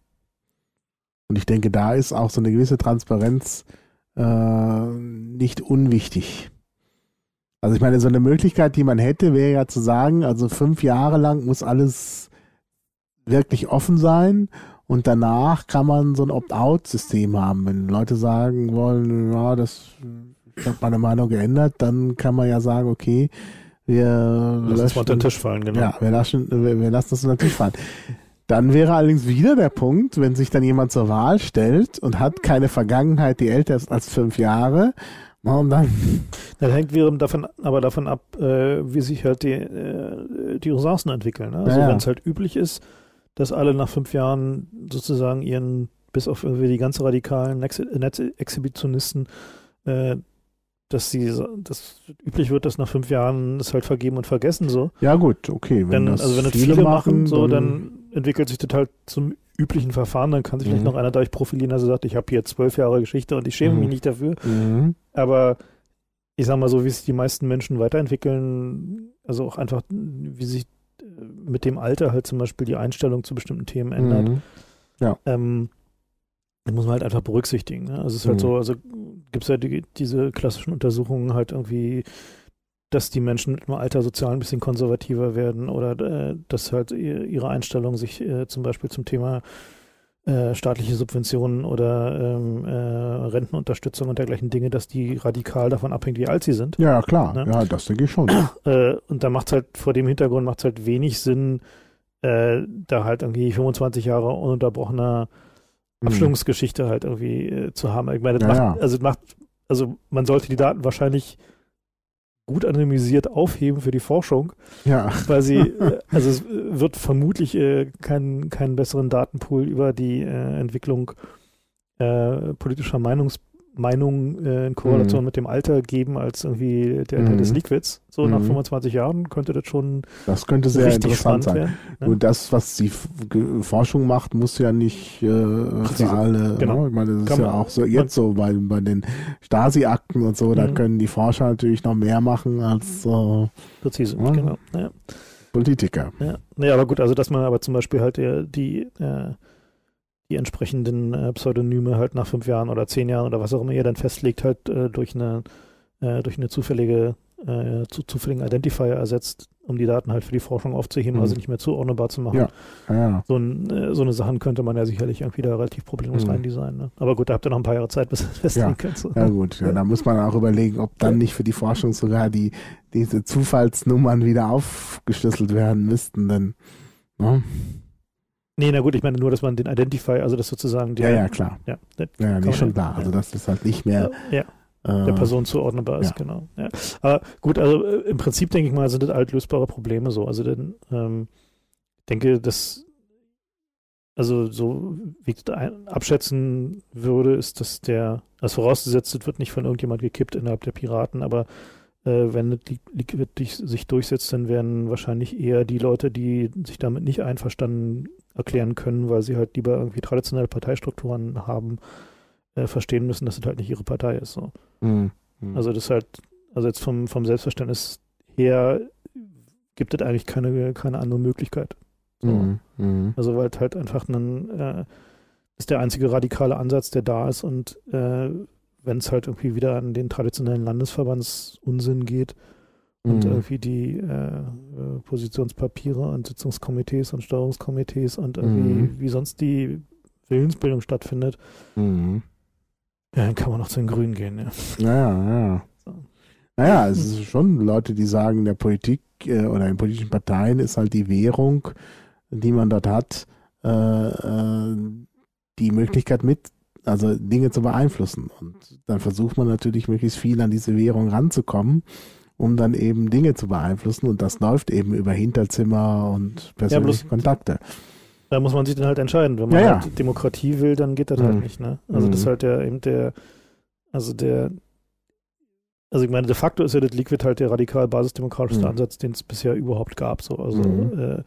Und ich denke, da ist auch so eine gewisse Transparenz äh, nicht unwichtig. Also ich meine, so eine Möglichkeit, die man hätte, wäre ja zu sagen, also fünf Jahre lang muss alles wirklich offen sein und danach kann man so ein Opt-out-System haben. Wenn Leute sagen wollen, ja, das ich habe meine Meinung geändert, dann kann man ja sagen, okay, wir lassen es unter den Tisch fallen, genau. Ja, wir lassen, wir, wir lassen es unter den Tisch fallen. Dann wäre allerdings wieder der Punkt, wenn sich dann jemand zur Wahl stellt und hat keine Vergangenheit, die älter ist als fünf Jahre, und dann. Das hängt wiederum davon, aber davon ab, äh, wie sich halt die, äh, die Ressourcen entwickeln. Ne? Also ja, ja. wenn es halt üblich ist, dass alle nach fünf Jahren sozusagen ihren, bis auf irgendwie die ganz radikalen Netzexhibitionisten, äh, dass sie, dass üblich wird, dass nach fünf Jahren es halt vergeben und vergessen so. Ja gut, okay. Wenn dann, das also wenn das viele, viele machen, so dann, dann entwickelt sich das halt zum üblichen Verfahren, dann kann sich mhm. vielleicht noch einer dadurch profilieren, dass er sagt, ich habe hier zwölf Jahre Geschichte und ich schäme mhm. mich nicht dafür. Mhm. Aber ich sag mal so, wie sich die meisten Menschen weiterentwickeln, also auch einfach, wie sich mit dem Alter halt zum Beispiel die Einstellung zu bestimmten Themen ändert. Mhm. Ja. Ähm, das muss man halt einfach berücksichtigen. Ne? Also es ist halt mhm. so, also gibt es ja die, diese klassischen Untersuchungen halt irgendwie, dass die Menschen mit dem Alter sozial ein bisschen konservativer werden oder äh, dass halt ihre Einstellung sich äh, zum Beispiel zum Thema äh, staatliche Subventionen oder ähm, äh, Rentenunterstützung und dergleichen Dinge, dass die radikal davon abhängt, wie alt sie sind. Ja, klar. Ne? Ja, das denke ich schon. Äh, und da macht es halt vor dem Hintergrund macht halt wenig Sinn, äh, da halt irgendwie 25 Jahre ununterbrochener hm. Abstimmungsgeschichte halt irgendwie äh, zu haben. Ich meine, das ja, macht, ja. also macht, also man sollte die Daten wahrscheinlich gut anonymisiert aufheben für die Forschung. Ja. Weil sie, [LAUGHS] äh, also es wird vermutlich äh, keinen keinen besseren Datenpool über die äh, Entwicklung äh, politischer Meinungs Meinung äh, in Korrelation mhm. mit dem Alter geben als irgendwie der, der mhm. des Liquids. So mhm. nach 25 Jahren könnte das schon Das könnte sehr interessant sein. Werden, ne? Nur das, was die Forschung macht, muss ja nicht äh, für alle. Genau. Ne? Ich meine, das Kann ist ja auch so jetzt so bei, bei den Stasi-Akten und so, da mhm. können die Forscher natürlich noch mehr machen als äh, Präzise, ja? genau. Ja. Politiker. Ja. ja, aber gut, also dass man aber zum Beispiel halt die, die äh, die entsprechenden äh, Pseudonyme halt nach fünf Jahren oder zehn Jahren oder was auch immer ihr dann festlegt, halt äh, durch eine äh, durch eine zufällige äh, zu, zufälligen Identifier ersetzt, um die Daten halt für die Forschung aufzuheben, mhm. also nicht mehr zuordnbar zu machen. Ja. ja. So, ein, äh, so eine Sachen könnte man ja sicherlich irgendwie da relativ problemlos mhm. reindesignen. Ne? Aber gut, da habt ihr noch ein paar Jahre Zeit, bis ihr festlegen ja. könnt. Ja gut, ja, da muss man auch überlegen, ob dann nicht für die Forschung sogar die diese Zufallsnummern wieder aufgeschlüsselt werden müssten, denn ne? Nee, na gut, ich meine nur, dass man den Identifier, also das sozusagen der, Ja, ja, klar. Ja, ja nee, schon klar. Also das ist halt nicht mehr ja, äh, der Person zuordnenbar ist, ja. genau. Ja. Aber gut, also äh, im Prinzip denke ich mal, sind das altlösbare Probleme so. Also denn, ähm, ich denke, dass also so wie ich das abschätzen würde, ist, dass der, also vorausgesetzt, es wird nicht von irgendjemand gekippt innerhalb der Piraten, aber äh, wenn Liquid sich durchsetzt, dann werden wahrscheinlich eher die Leute, die sich damit nicht einverstanden erklären können, weil sie halt lieber irgendwie traditionelle Parteistrukturen haben, äh, verstehen müssen, dass es halt nicht ihre Partei ist. So. Mhm. Mhm. Also das halt, also jetzt vom, vom Selbstverständnis her gibt es eigentlich keine, keine andere Möglichkeit. So. Mhm. mhm. Also weil halt einfach ein, äh, ist der einzige radikale Ansatz, der da ist und äh, wenn es halt irgendwie wieder an den traditionellen Landesverbandsunsinn geht und mhm. irgendwie die äh, äh, Positionspapiere und Sitzungskomitees und Steuerungskomitees und irgendwie mhm. wie sonst die Willensbildung stattfindet, mhm. ja, dann kann man noch zu den Grünen gehen, ja. Naja, ja. So. Naja, es ist schon Leute, die sagen, in der Politik äh, oder in politischen Parteien ist halt die Währung, die man dort hat, äh, äh die Möglichkeit mit also Dinge zu beeinflussen. Und dann versucht man natürlich möglichst viel an diese Währung ranzukommen, um dann eben Dinge zu beeinflussen. Und das läuft eben über Hinterzimmer und persönliche ja, Kontakte. Da muss man sich dann halt entscheiden. Wenn man ja, halt Demokratie will, dann geht das halt mhm. halt nicht. Ne? Also mhm. das ist halt der eben der, also der, also ich meine, de facto ist ja das Liquid halt der radikal basisdemokratischste mhm. Ansatz, den es bisher überhaupt gab. So. Also mhm. äh,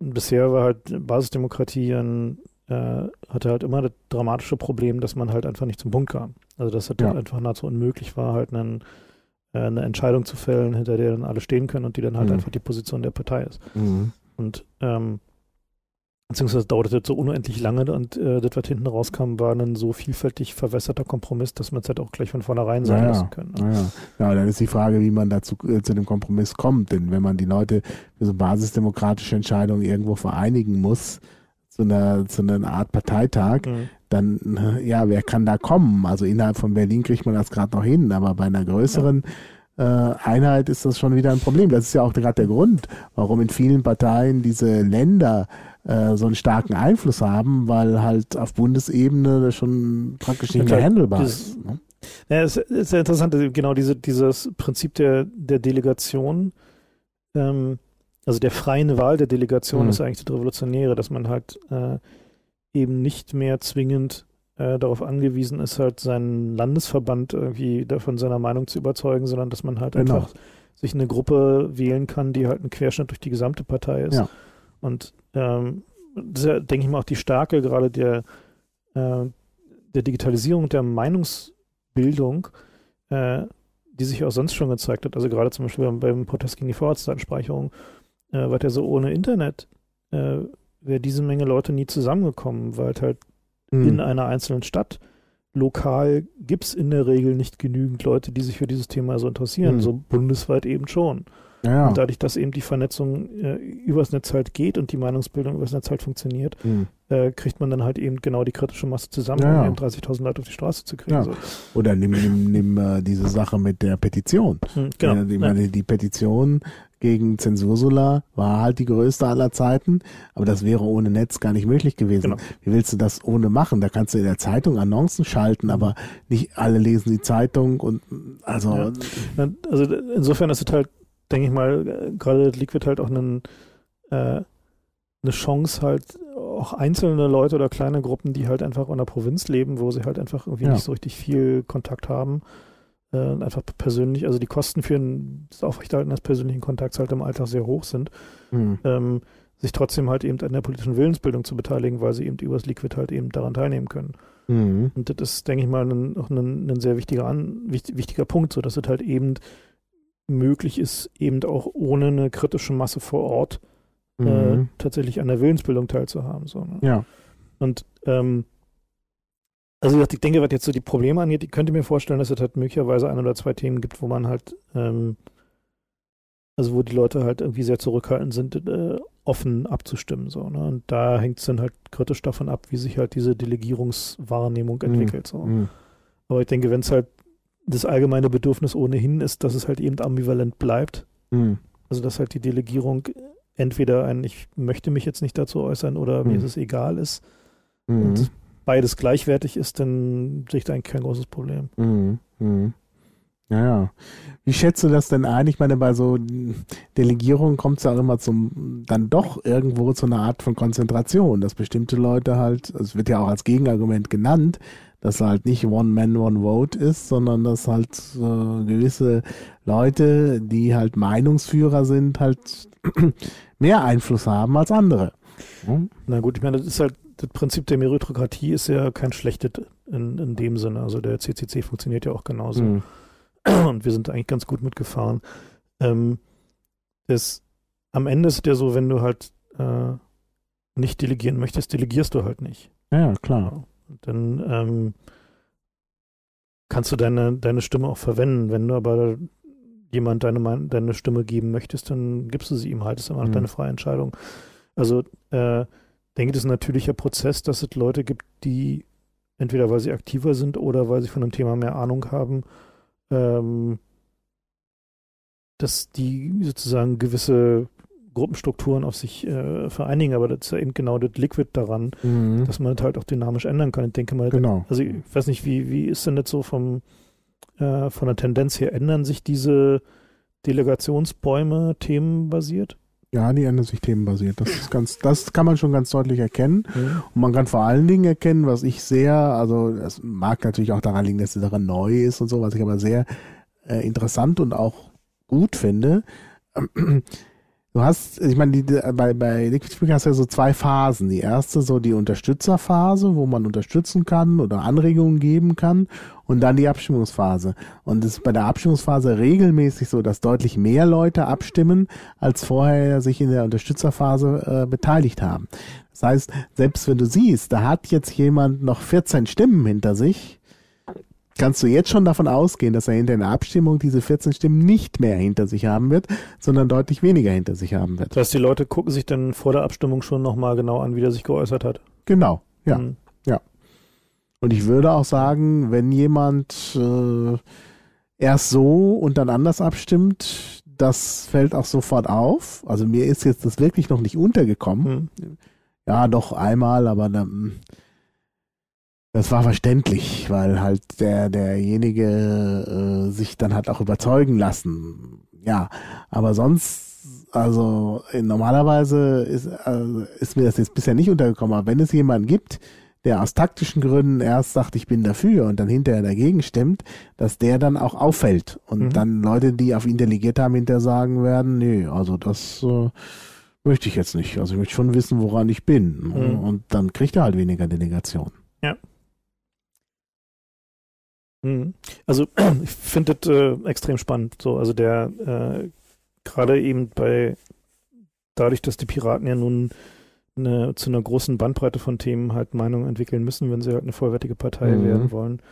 bisher war halt Basisdemokratie ein äh, hatte halt immer das dramatische Problem, dass man halt einfach nicht zum Punkt kam. Also dass es ja. einfach nahezu unmöglich war, halt einen, eine Entscheidung zu fällen, hinter der dann alle stehen können und die dann halt mhm. einfach die Position der Partei ist. Mhm. Und ähm, beziehungsweise dauerte das so unendlich lange und äh, das, was hinten rauskam, war ein so vielfältig verwässerter Kompromiss, dass man es halt auch gleich von vornherein sein ja, lassen können. Ja. ja, ja. dann ist die Frage, wie man dazu äh, zu dem Kompromiss kommt. Denn wenn man die Leute für so basisdemokratische Entscheidungen irgendwo vereinigen muss, zu einer, zu einer Art Parteitag, mhm. Dann, äh, ja, wer kann da kommen? Also innerhalb von Berlin kriegt man das gerade noch hin, aber bei einer größeren ja. äh, Einheit ist das schon wieder ein Problem. Das ist ja auch gerade der Grund, warum in vielen Parteien diese Länder äh, so einen starken Einfluss haben, weil halt auf Bundesebene das schon praktisch nicht mehr handelbar ist. Ne? Ja, es ist sehr interessant, genau diese, dieses Prinzip der, der Delegation, ähm, also der freien Wahl der Delegation mhm. ist eigentlich das Revolutionäre, dass man halt äh, eben nicht mehr zwingend äh, darauf angewiesen ist, halt seinen Landesverband irgendwie davon seiner Meinung zu überzeugen, sondern dass man halt genau. einfach sich eine Gruppe wählen kann, die halt ein Querschnitt durch die gesamte Partei ist. Ja. Und ähm, das ist ja, denke ich mal, auch die Stärke gerade der, äh, der Digitalisierung der Meinungsbildung, äh, die sich auch sonst schon gezeigt hat. Also gerade zum Beispiel beim, beim Protest gegen die Vorratsdatenspeicherung, äh, war ja so ohne Internet, äh, wäre diese Menge Leute nie zusammengekommen, weil halt mhm. in einer einzelnen Stadt lokal gibt es in der Regel nicht genügend Leute, die sich für dieses Thema so interessieren, mhm. so bundesweit eben schon. Ja. Und dadurch, dass eben die Vernetzung äh, übers Netz halt geht und die Meinungsbildung übers Netz halt funktioniert, mhm. äh, kriegt man dann halt eben genau die kritische Masse zusammen, ja, um eben 30.000 Leute auf die Straße zu kriegen. Ja. So. Oder nimm, nimm, nimm äh, diese Sache mit der Petition. Mhm, genau. die, meine, die Petition gegen Zensursula war halt die größte aller Zeiten, aber das wäre ohne Netz gar nicht möglich gewesen. Genau. Wie willst du das ohne machen? Da kannst du in der Zeitung Annoncen schalten, aber nicht alle lesen die Zeitung und also. Ja. Also insofern ist es halt denke ich mal, gerade Liquid halt auch einen, äh, eine Chance halt auch einzelne Leute oder kleine Gruppen, die halt einfach in der Provinz leben, wo sie halt einfach irgendwie ja. nicht so richtig viel Kontakt haben, äh, einfach persönlich, also die Kosten für ein, das Aufrechterhalten des persönlichen Kontakts halt im Alltag sehr hoch sind, mhm. ähm, sich trotzdem halt eben an der politischen Willensbildung zu beteiligen, weil sie eben übers Liquid halt eben daran teilnehmen können. Mhm. Und das ist, denke ich mal, ein, auch ein, ein sehr wichtiger, an, wichtiger Punkt, so dass es halt eben möglich ist, eben auch ohne eine kritische Masse vor Ort äh, mhm. äh, tatsächlich an der Willensbildung teilzuhaben. So, ne? Ja. Und ähm, also ich denke, was jetzt so die Probleme angeht, ich könnte mir vorstellen, dass es halt möglicherweise ein oder zwei Themen gibt, wo man halt, ähm, also wo die Leute halt irgendwie sehr zurückhaltend sind, äh, offen abzustimmen. So, ne? Und da hängt es dann halt kritisch davon ab, wie sich halt diese Delegierungswahrnehmung mhm. entwickelt. So. Mhm. Aber ich denke, wenn es halt das allgemeine Bedürfnis ohnehin ist, dass es halt eben ambivalent bleibt. Mhm. Also dass halt die Delegierung entweder ein, ich möchte mich jetzt nicht dazu äußern oder mhm. mir ist es egal ist mhm. und beides gleichwertig ist, dann sehe ich da eigentlich kein großes Problem. Mhm. Mhm. Ja, ja. Wie schätzt du das denn ein? Ich meine, bei so Delegierungen kommt es ja auch immer zum, dann doch irgendwo zu einer Art von Konzentration, dass bestimmte Leute halt, es wird ja auch als Gegenargument genannt, dass halt nicht One Man, One Vote ist, sondern dass halt äh, gewisse Leute, die halt Meinungsführer sind, halt [CLEARS THROAT] mehr Einfluss haben als andere. Hm? Na gut, ich meine, das ist halt das Prinzip der Meritokratie ist ja kein schlechtes in, in dem Sinne. Also der CCC funktioniert ja auch genauso. Mhm. [CLEARS THROAT] Und wir sind eigentlich ganz gut mitgefahren. Ähm, das, am Ende ist es ja so, wenn du halt äh, nicht delegieren möchtest, delegierst du halt nicht. Ja, klar. Dann ähm, kannst du deine, deine Stimme auch verwenden. Wenn du aber jemand deine, deine Stimme geben möchtest, dann gibst du sie ihm halt. Das ist immer noch mhm. deine freie Entscheidung. Also, äh, denke, das ist ein natürlicher Prozess, dass es Leute gibt, die entweder weil sie aktiver sind oder weil sie von einem Thema mehr Ahnung haben, ähm, dass die sozusagen gewisse Gruppenstrukturen auf sich äh, vereinigen, aber das ist ja eben genau das Liquid daran, mhm. dass man das halt auch dynamisch ändern kann. Ich denke mal, genau. also ich weiß nicht, wie, wie ist denn das so vom, äh, von der Tendenz her, ändern sich diese Delegationsbäume themenbasiert? Ja, die ändern sich themenbasiert. Das ist ganz, das kann man schon ganz deutlich erkennen. Mhm. Und man kann vor allen Dingen erkennen, was ich sehr, also es mag natürlich auch daran liegen, dass die Sache neu ist und so, was ich aber sehr äh, interessant und auch gut finde. Du hast, ich meine, die, bei, bei Liquid Speaker hast du ja so zwei Phasen. Die erste so die Unterstützerphase, wo man unterstützen kann oder Anregungen geben kann und dann die Abstimmungsphase. Und es ist bei der Abstimmungsphase regelmäßig so, dass deutlich mehr Leute abstimmen, als vorher sich in der Unterstützerphase äh, beteiligt haben. Das heißt, selbst wenn du siehst, da hat jetzt jemand noch 14 Stimmen hinter sich, kannst du jetzt schon davon ausgehen, dass er hinter einer Abstimmung diese 14 Stimmen nicht mehr hinter sich haben wird, sondern deutlich weniger hinter sich haben wird. Das heißt, die Leute gucken sich dann vor der Abstimmung schon nochmal genau an, wie der sich geäußert hat. Genau, ja. Mhm. Ja. Und ich würde auch sagen, wenn jemand äh, erst so und dann anders abstimmt, das fällt auch sofort auf. Also mir ist jetzt das wirklich noch nicht untergekommen. Mhm. Ja, doch einmal, aber dann das war verständlich, weil halt der derjenige äh, sich dann hat auch überzeugen lassen. Ja, aber sonst, also normalerweise ist, äh, ist mir das jetzt bisher nicht untergekommen. Aber wenn es jemanden gibt, der aus taktischen Gründen erst sagt, ich bin dafür und dann hinterher dagegen stimmt, dass der dann auch auffällt und mhm. dann Leute, die auf ihn delegiert haben, hinterher sagen werden, nee, also das äh, möchte ich jetzt nicht. Also ich möchte schon wissen, woran ich bin. Mhm. Und dann kriegt er halt weniger Delegation. Ja. Mhm. Also [CLEARS THROAT] ich finde das äh, extrem spannend. So, also der äh, gerade eben bei dadurch, dass die Piraten ja nun eine, zu einer großen Bandbreite von Themen halt Meinungen entwickeln müssen, wenn sie halt eine vollwertige Partei mhm. werden wollen,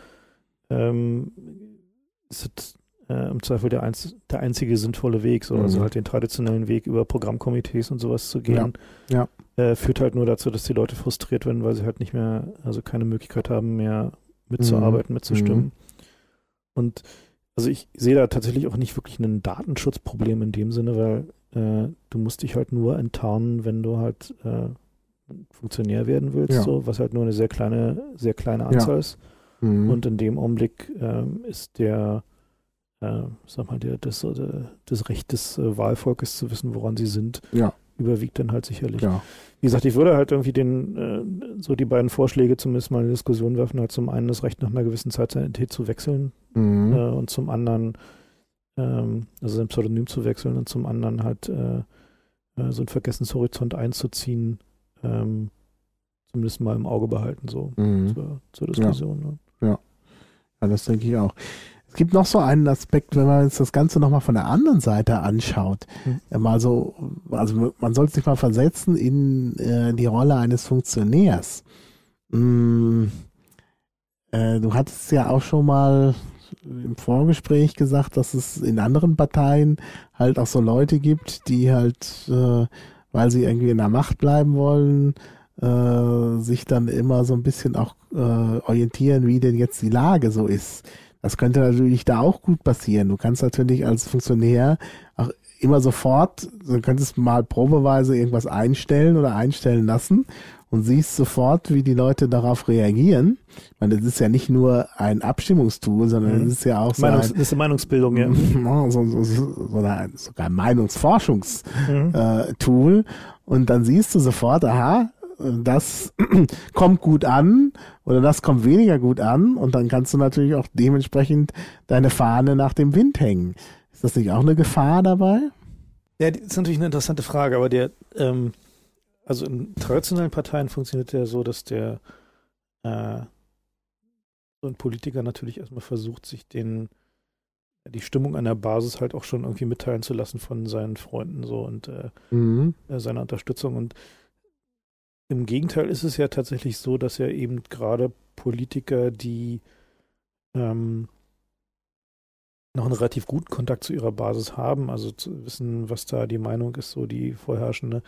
ähm, ist es äh, im Zweifel der, einz der einzige sinnvolle Weg, so, also mhm. also halt den traditionellen Weg über Programmkomitees und sowas zu gehen. Ja. ja. Äh, führt halt nur dazu, dass die Leute frustriert werden, weil sie halt nicht mehr, also keine Möglichkeit haben, mehr mitzuarbeiten, mhm. mitzustimmen. Und also ich sehe da tatsächlich auch nicht wirklich ein Datenschutzproblem in dem Sinne, weil äh, du musst dich halt nur enttarnen, wenn du halt äh, Funktionär werden willst, ja. so, was halt nur eine sehr kleine, sehr kleine Anzahl ja. ist. Mhm. Und in dem Augenblick ähm, ist der, äh, sag mal, der, das, das Recht des äh, Wahlvolkes zu wissen, woran sie sind, ja. überwiegt dann halt sicherlich. Wie gesagt, ich würde halt irgendwie den, äh, so die beiden Vorschläge zumindest mal in Diskussion werfen, halt zum einen das Recht nach einer gewissen Zeit seine Identität zu wechseln mhm. Äh, und zum anderen ähm, also sein Pseudonym zu wechseln und zum anderen halt äh, äh, so einen Vergessenshorizont einzuziehen, ähm, zumindest mal im Auge behalten, so mhm. zur, zur, Diskussion. Ja. Ne? ja. ja, das denke ich auch. Es gibt noch so einen Aspekt, wenn man jetzt das Ganze nochmal von der anderen Seite anschaut. Mhm. Mal so, also man sollte sich mal versetzen in äh, die Rolle eines Funktionärs. Mm, äh, du hattest ja auch schon mal im Vorgespräch gesagt, dass es in anderen Parteien halt auch so Leute gibt, die halt, äh, weil sie irgendwie in der Macht bleiben wollen, äh, sich dann immer so ein bisschen auch äh, orientieren, wie denn jetzt die Lage so ist. Das könnte natürlich da auch gut passieren. Du kannst natürlich als Funktionär auch immer sofort, du könntest mal probeweise irgendwas einstellen oder einstellen lassen und siehst sofort, wie die Leute darauf reagieren. Ich meine, das ist ja nicht nur ein Abstimmungstool, sondern mhm. es ist ja auch so Meinungs ein, das ist eine Meinungsbildung, ja. [LAUGHS] so, so, so, ein, sogar ein Meinungsforschungstool. Mhm. Äh, und dann siehst du sofort, aha, das [CLEARS THROAT] kommt gut an oder das kommt weniger gut an und dann kannst du natürlich auch dementsprechend deine Fahne nach dem Wind hängen. Ist das nicht auch eine Gefahr dabei? Ja, das ist natürlich eine interessante Frage, aber der, ähm, also in traditionellen Parteien funktioniert ja so, dass der äh, so ein Politiker natürlich erstmal versucht, sich den die Stimmung an der Basis halt auch schon irgendwie mitteilen zu lassen von seinen Freunden so und äh, mhm. Äh, seiner Unterstützung. Und im Gegenteil ist es ja tatsächlich so, dass ja eben gerade Politiker, die ähm, noch einen relativ guten Kontakt zu ihrer Basis haben, also zu wissen, was da die Meinung ist, so die vorherrschende,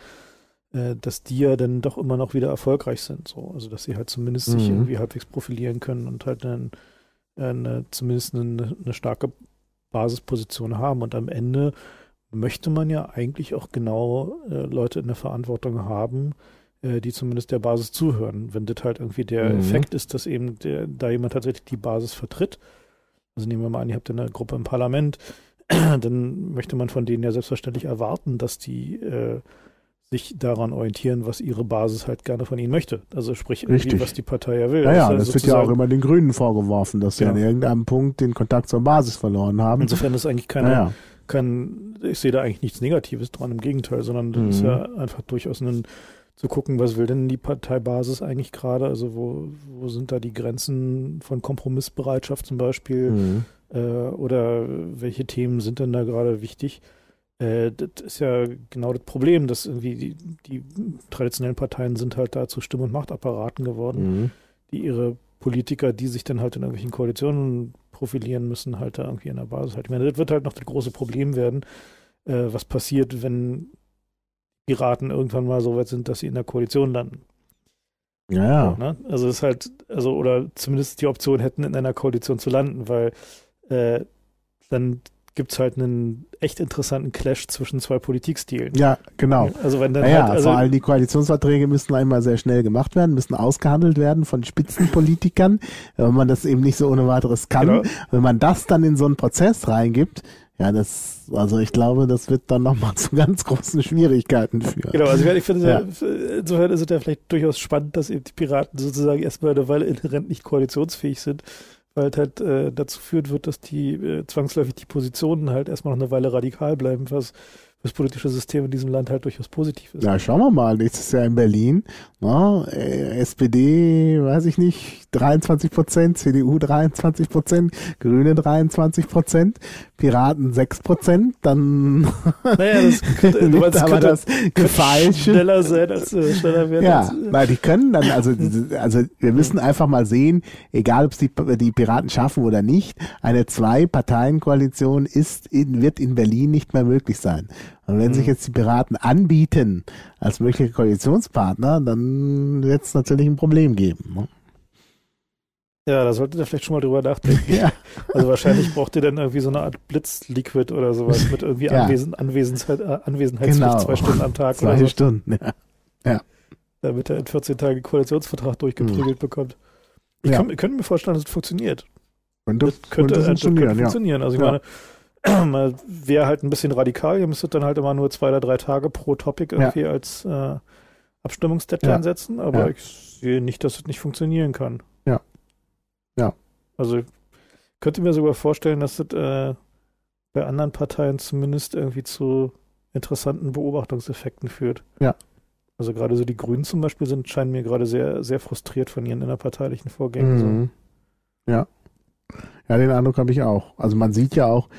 äh, dass die ja dann doch immer noch wieder erfolgreich sind. So. Also dass sie halt zumindest mhm. sich irgendwie halbwegs profilieren können und halt dann eine, zumindest eine, eine starke Basisposition haben. Und am Ende möchte man ja eigentlich auch genau äh, Leute in der Verantwortung haben, äh, die zumindest der Basis zuhören. Wenn das halt irgendwie der mhm. Effekt ist, dass eben der, da jemand tatsächlich die Basis vertritt. Also nehmen wir mal an, ihr habt eine Gruppe im Parlament, [CLEARS THROAT] dann möchte man von denen ja selbstverständlich erwarten, dass die äh, sich daran orientieren, was ihre Basis halt gerne von ihnen möchte. Also sprich, was die Partei ja will. Naja, das, das wird ja auch immer den Grünen vorgeworfen, dass sie ja. an irgendeinem Punkt den Kontakt zur Basis verloren haben. Insofern ist eigentlich keine, naja. kein, ich sehe da eigentlich nichts Negatives dran, im Gegenteil, sondern das mhm. ist ja einfach durchaus ein zu gucken, was will denn die Parteibasis eigentlich gerade? Also wo, wo sind da die Grenzen von Kompromissbereitschaft zum Beispiel? Mhm. Äh, oder welche Themen sind denn da gerade wichtig? äh, das ist ja genau das Problem, dass irgendwie die, die, traditionellen Parteien sind halt da zu Stimm- und Machtapparaten geworden, mhm. die ihre Politiker, die sich dann halt in irgendwelchen Koalitionen profilieren müssen, halt da irgendwie in der Basis halt. Ich meine, das wird halt noch das große Problem werden, äh, was passiert, wenn Piraten irgendwann mal so weit sind, dass sie in der Koalition landen. Ja, ja. Ne? Also ist halt, also, oder zumindest die Option hätten, in einer Koalition zu landen, weil äh, dann gibt es halt einen echt interessanten Clash zwischen zwei Politikstilen. Ja, genau. Also wenn dann naja, halt, also, vor allem die Koalitionsverträge müssen einmal sehr schnell gemacht werden, müssen ausgehandelt werden von Spitzenpolitikern, [LAUGHS] wenn man das eben nicht so ohne weiteres kann. Genau. Wenn man das dann in so einen Prozess reingibt, ja, das, also ich glaube, das wird dann nochmal [LAUGHS] zu ganz großen Schwierigkeiten führen. Genau, also ich finde, ja. insofern ist es ja vielleicht durchaus spannend, dass eben die Piraten sozusagen erstmal eine Weile inhärent nicht koalitionsfähig sind weil es halt äh, dazu führt wird, dass die äh, zwangsläufig die Positionen halt erstmal noch eine Weile radikal bleiben, was das politische System in diesem Land halt durchaus positiv ist. Ja, schauen wir mal. Nächstes Jahr in Berlin. Na, äh, SPD, weiß ich nicht, 23 Prozent, CDU 23 Prozent, Grüne 23 Prozent, Piraten 6 Prozent. Dann naja, das [LAUGHS] könnte, du meinst, aber das Gefalsche. schneller sein, als schneller werden. Ja, als, weil die können dann, also, also wir müssen einfach mal sehen, egal ob es die, die Piraten schaffen oder nicht, eine Zwei-Parteien-Koalition ist in, wird in Berlin nicht mehr möglich sein. Und wenn mhm. sich jetzt die Piraten anbieten als mögliche Koalitionspartner, dann wird es natürlich ein Problem geben. Ne? Ja, da solltet ihr vielleicht schon mal drüber nachdenken. [LAUGHS] ja. Also wahrscheinlich braucht ihr dann irgendwie so eine Art Blitzliquid oder sowas mit irgendwie [LAUGHS] ja. Anwesen, Anwesenheit, äh, Anwesenheitspflicht genau. zwei Stunden am Tag. Zwei so. Stunden, ja. ja. Damit er in 14 Tagen Koalitionsvertrag durchgeprügelt mhm. bekommt. Ich ja. kann, könnte mir vorstellen, dass es funktioniert. Könnte, das könnte, könnte funktionieren, könnte funktionieren. Also ich meine, [CLEARS THROAT] wäre halt ein bisschen radikal. Ihr müsstet dann halt immer nur zwei oder drei Tage pro Topic irgendwie ja. als äh, Abstimmungsdeadline ja. setzen, aber ja. ich sehe nicht, dass es nicht funktionieren kann. Ja. Also ich könnte mir sogar vorstellen, dass es äh, bei anderen Parteien zumindest irgendwie zu interessanten Beobachtungseffekten führt. Ja. Also gerade so die Grünen zum Beispiel sind, scheinen mir gerade sehr, sehr frustriert von ihren innerparteilichen Vorgängen. Mhm. So. Ja. Ja, den Eindruck habe ich auch. Also man sieht ja auch,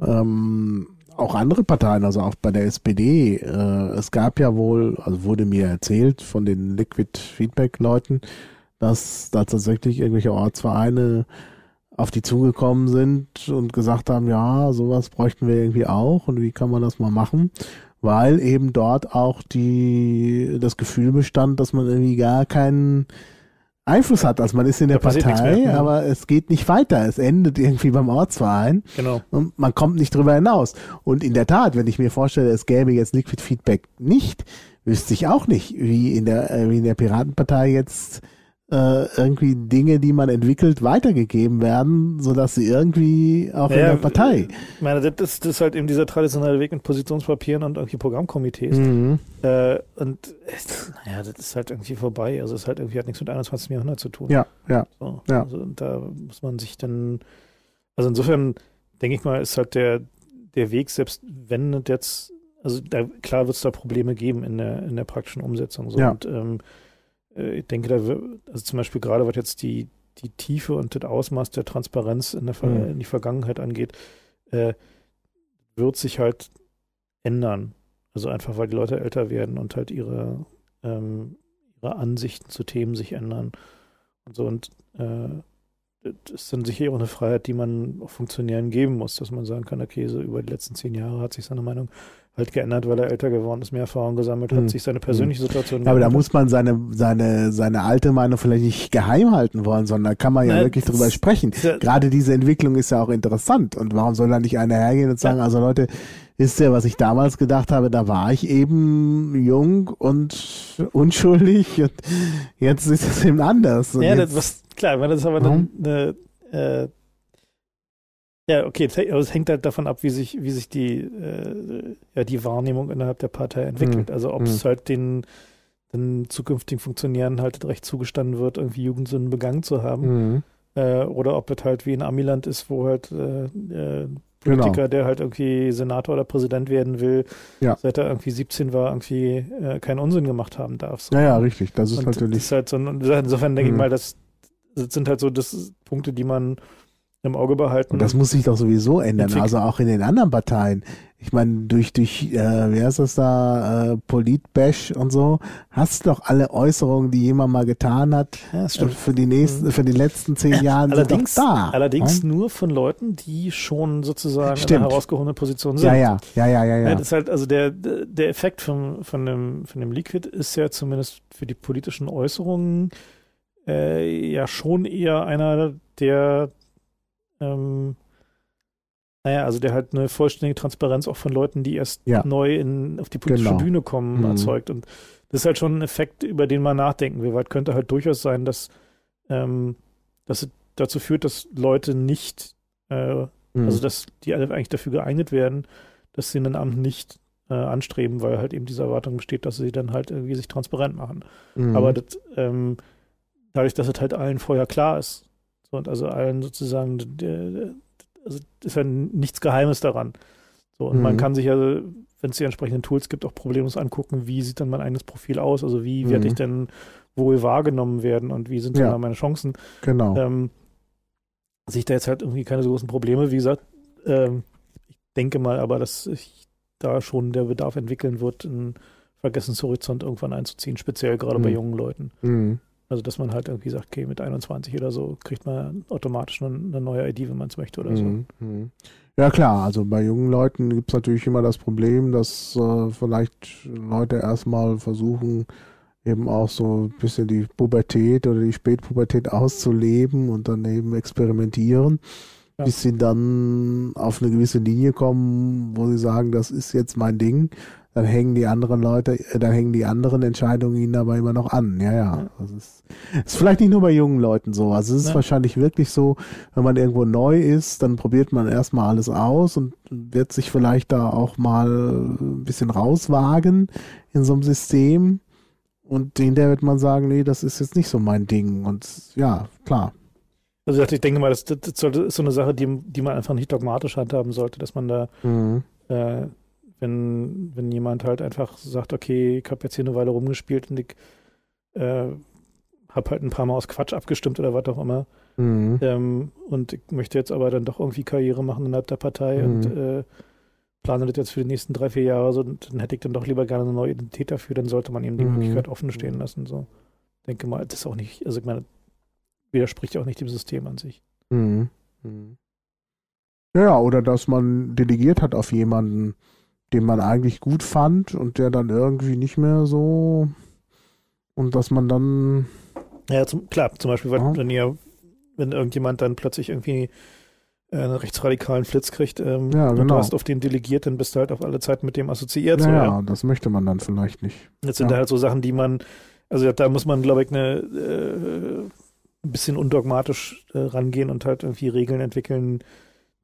ähm, auch andere Parteien, also auch bei der SPD. Äh, es gab ja wohl, also wurde mir erzählt von den Liquid Feedback Leuten, dass da tatsächlich irgendwelche Ortsvereine auf die zugekommen sind und gesagt haben, ja, sowas bräuchten wir irgendwie auch und wie kann man das mal machen? Weil eben dort auch die, das Gefühl bestand, dass man irgendwie gar keinen Einfluss hat. Also man ist in der Partei, mehr, aber es geht nicht weiter. Es endet irgendwie beim Ortsverein. Genau. Und man kommt nicht drüber hinaus. Und in der Tat, wenn ich mir vorstelle, es gäbe jetzt Liquid Feedback nicht, wüsste ich auch nicht, wie in der, äh, wie in der Piratenpartei jetzt äh, irgendwie Dinge, die man entwickelt, weitergegeben werden, sodass sie irgendwie auch naja, in der Partei. Ich meine, das ist, das ist halt eben dieser traditionelle Weg in Positionspapieren und irgendwie Programmkomitees. Mhm. Äh, und [LAUGHS] naja, das ist halt irgendwie vorbei. Also es halt irgendwie hat nichts mit 21. Jahrhundert zu tun. Ja, ja. So, ja. Also da muss man sich dann, also insofern denke ich mal, ist halt der, der Weg, selbst wenn jetzt, also da, klar wird es da Probleme geben in der, in der praktischen Umsetzung. So. Ja. Und ähm, äh, ich denke, da wird, also zum Beispiel gerade was jetzt die, die Tiefe und das Ausmaß der Transparenz in, der, mhm. in die Vergangenheit angeht, äh, wird sich halt ändern. Also einfach, weil die Leute älter werden und halt ihre, ähm, ihre Ansichten zu Themen sich ändern und so. Und äh, das ist dann sicher auch eine Freiheit, die man auch Funktionären geben muss, dass man sagen kann, okay, so über die letzten zehn Jahre hat sich seine Meinung halt geändert, weil er älter geworden ist, mehr Erfahrung gesammelt hat, mhm. sich seine persönliche Situation. Ja, aber da muss man seine, seine, seine alte Meinung vielleicht nicht geheim halten wollen, sondern da kann man ja Na, wirklich drüber sprechen. Gerade diese Entwicklung ist ja auch interessant. Und warum soll da nicht einer hergehen und sagen, ja. also Leute, wisst ihr, was ich damals gedacht habe, da war ich eben jung und unschuldig und jetzt ist es eben anders. Und ja, das, was, klar, weil das ist aber dann eine, äh, ja, okay, es hängt halt davon ab, wie sich, wie sich die, äh, ja, die Wahrnehmung innerhalb der Partei entwickelt. Mhm. Also ob es mhm. halt den, den zukünftigen Funktionären halt recht zugestanden wird, irgendwie Jugendsünden begangen zu haben. Mhm. Äh, oder ob es halt wie in Amiland ist, wo halt äh, äh Politiker, genau. der halt irgendwie Senator oder Präsident werden will, ja. seit er irgendwie 17 war, irgendwie äh, keinen Unsinn gemacht haben darf. So. Ja, ja, richtig. Das ist Und natürlich. Das ist halt so, insofern denke ich mhm. mal, das, das sind halt so das Punkte, die man im Auge behalten. Und das muss sich doch sowieso ändern. Also auch in den anderen Parteien. ich meine, durch, durch, äh, wie heißt das da, äh, Politbash und so, hast du doch alle Äußerungen, die jemand mal getan hat, Ja, äh, für die nächsten, Mhm. für die letzten zehn Jahre allerdings, sind doch da. allerdings ne? nur von Leuten, die schon sozusagen in Stimmt. einer herausgehobenen Position sind. Ja, ja, ja, ja, ja, Ja. ja. das ist halt, also der, der Effekt von, von, dem, von dem Liquid ist ja zumindest für die politischen Äußerungen äh, ja schon eher einer, der ähm, naja, also der halt eine vollständige Transparenz auch von Leuten, die erst Ja. neu in, auf die politische Genau. Bühne kommen, Mhm. erzeugt. Und das ist halt schon ein Effekt, über den man nachdenken will, weil es könnte halt durchaus sein, dass, ähm, dass es dazu führt, dass Leute nicht äh, Mhm. also, dass die alle eigentlich dafür geeignet werden, dass sie ein Amt nicht äh, anstreben, weil halt eben diese Erwartung besteht, dass sie dann halt irgendwie sich transparent machen. Mhm. Aber das, ähm, dadurch, dass es halt allen vorher klar ist, so, und also allen sozusagen, also ist ja nichts Geheimes daran. So, und man Mhm. kann sich ja, wenn es die entsprechenden Tools gibt, auch problemlos angucken, wie sieht dann mein eigenes Profil aus, also wie werde Mhm. ich denn wohl wahrgenommen werden und wie sind Ja. denn da meine Chancen. genau. Ähm, sehe ich da jetzt halt irgendwie keine so großen Probleme. Wie gesagt, ähm, ich denke mal aber, dass sich da schon der Bedarf entwickeln wird, einen Vergessenshorizont irgendwann einzuziehen, speziell gerade bei Mhm. jungen Leuten. Mhm. Also, dass man halt irgendwie sagt, okay, mit 21 oder so kriegt man automatisch eine, eine neue ID, wenn man es möchte oder so. Mhm. Mhm. Ja klar, also bei jungen Leuten gibt es natürlich immer das Problem, dass äh, vielleicht Leute erstmal versuchen, eben auch so ein bisschen die Pubertät oder die Spätpubertät auszuleben und dann eben experimentieren, Ja. bis sie dann auf eine gewisse Linie kommen, wo sie sagen, das ist jetzt mein Ding. Dann hängen die anderen Leute, äh, dann hängen die anderen Entscheidungen ihnen aber immer noch an. Ja, ja. Ja. Das ist, ist vielleicht nicht nur bei jungen Leuten so. Also es ist Ja. wahrscheinlich wirklich so, wenn man irgendwo neu ist, dann probiert man erstmal alles aus und wird sich vielleicht da auch mal ein bisschen rauswagen in so einem System. Und hinterher wird man sagen, nee, das ist jetzt nicht so mein Ding. Und ja, klar. Also, ich denke mal, das, das ist so eine Sache, die, die man einfach nicht dogmatisch handhaben sollte, dass man da Mhm. äh, wenn, wenn jemand halt einfach sagt, okay, ich habe jetzt hier eine Weile rumgespielt und ich äh, habe halt ein paar Mal aus Quatsch abgestimmt oder was auch immer Mhm. ähm, und ich möchte jetzt aber dann doch irgendwie Karriere machen innerhalb der Partei Mhm. und äh, plane das jetzt für die nächsten drei, vier Jahre so, dann hätte ich dann doch lieber gerne eine neue Identität dafür, dann sollte man eben die Mhm. Möglichkeit offen stehen lassen. So. Denke mal, das ist auch nicht, also ich meine, widerspricht ja auch nicht dem System an sich. Mhm. Mhm. Ja, oder dass man delegiert hat auf jemanden, den man eigentlich gut fand und der dann irgendwie nicht mehr so und dass man dann Ja, zum, klar, zum Beispiel, Ja. wenn ihr, wenn irgendjemand dann plötzlich irgendwie äh, einen rechtsradikalen Flitz kriegt ähm, Ja, und genau. du hast auf den delegiert, dann bist du halt auf alle Zeit mit dem assoziiert. ja, so, ja, ja. das möchte man dann vielleicht nicht. Jetzt sind Ja. da halt so Sachen, die man, also da muss man, glaube ich, eine äh, ein bisschen undogmatisch äh, rangehen und halt irgendwie Regeln entwickeln,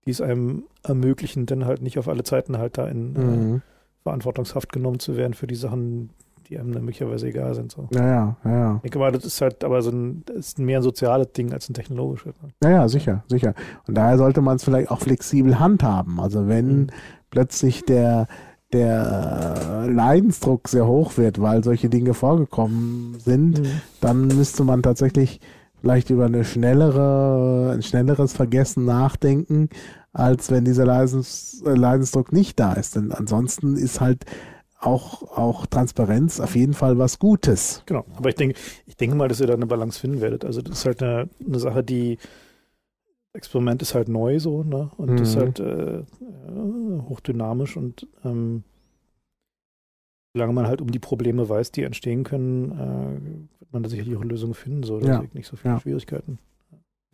die es einem ermöglichen, dann halt nicht auf alle Zeiten halt da in äh, Mhm. Verantwortungshaft genommen zu werden für die Sachen, die einem dann möglicherweise egal sind. So. Ja, ja, ja, ja. Ich denke mal, das ist halt aber so ein, ist mehr ein soziales Ding als ein technologisches. ne? Ja, ja, sicher, sicher. Und daher sollte man es vielleicht auch flexibel handhaben. Also wenn Mhm. plötzlich der, der äh, Leidensdruck sehr hoch wird, weil solche Dinge vorgekommen sind, dann müsste man tatsächlich vielleicht über eine schnellere, ein schnelleres Vergessen nachdenken, als wenn dieser Leidens, Leidensdruck nicht da ist. Denn ansonsten ist halt auch, auch Transparenz auf jeden Fall was Gutes. Genau. Aber ich denke, ich denke mal, dass ihr da eine Balance finden werdet. Also das ist halt eine, eine Sache, die Experiment ist halt neu so, ne? Und Mhm. ist halt äh, hochdynamisch und ähm, solange man halt um die Probleme weiß, die entstehen können, äh, wird man da sicherlich auch Lösungen finden. So, da Ja. nicht so viele Ja. Schwierigkeiten.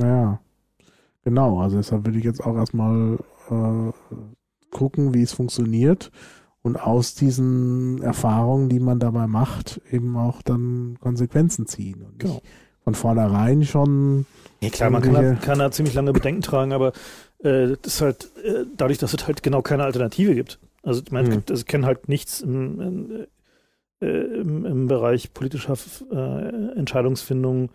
Ja, genau. Also deshalb würde ich jetzt auch erstmal äh, gucken, wie es funktioniert und aus diesen Erfahrungen, die man dabei macht, eben auch dann Konsequenzen ziehen. Und Genau. nicht von vornherein schon. Ja, klar, man kann da, kann da ziemlich lange Bedenken tragen, aber äh, das ist halt äh, dadurch, dass es halt genau keine Alternative gibt. Also ich meine, es Hm. also kenne halt nichts im, in, äh, im, im Bereich politischer äh, Entscheidungsfindung,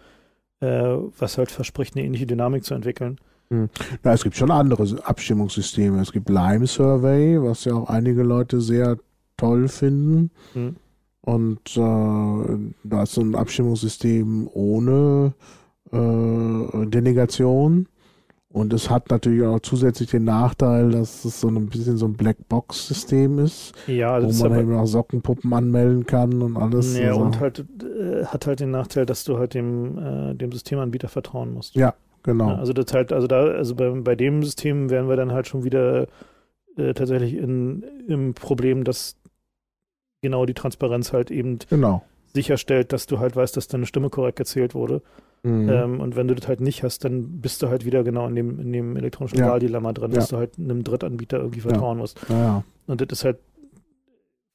äh, was halt verspricht, eine ähnliche Dynamik zu entwickeln. Ja, es gibt schon andere Abstimmungssysteme. Es gibt Lime Survey, was ja auch einige Leute sehr toll finden. Hm. Und äh, da ist so ein Abstimmungssystem ohne äh, Delegation. Und es hat natürlich auch zusätzlich den Nachteil, dass es so ein bisschen so ein Blackbox-System ist, Ja, also wo man eben auch Sockenpuppen anmelden kann und alles. ja, Also, und halt äh, hat halt den Nachteil, dass du halt dem, äh, dem Systemanbieter vertrauen musst. Ja, genau. Ja, also das halt, also da, also bei, bei dem System wären wir dann halt schon wieder äh, tatsächlich in, im Problem, dass genau die Transparenz halt eben genau. sicherstellt, dass du halt weißt, dass deine Stimme korrekt gezählt wurde. Mhm. Ähm, und wenn du das halt nicht hast, dann bist du halt wieder genau in dem, in dem elektronischen Ja. Wahldilemma drin, Ja. dass du halt einem Drittanbieter irgendwie vertrauen musst. ja, Und das ist halt,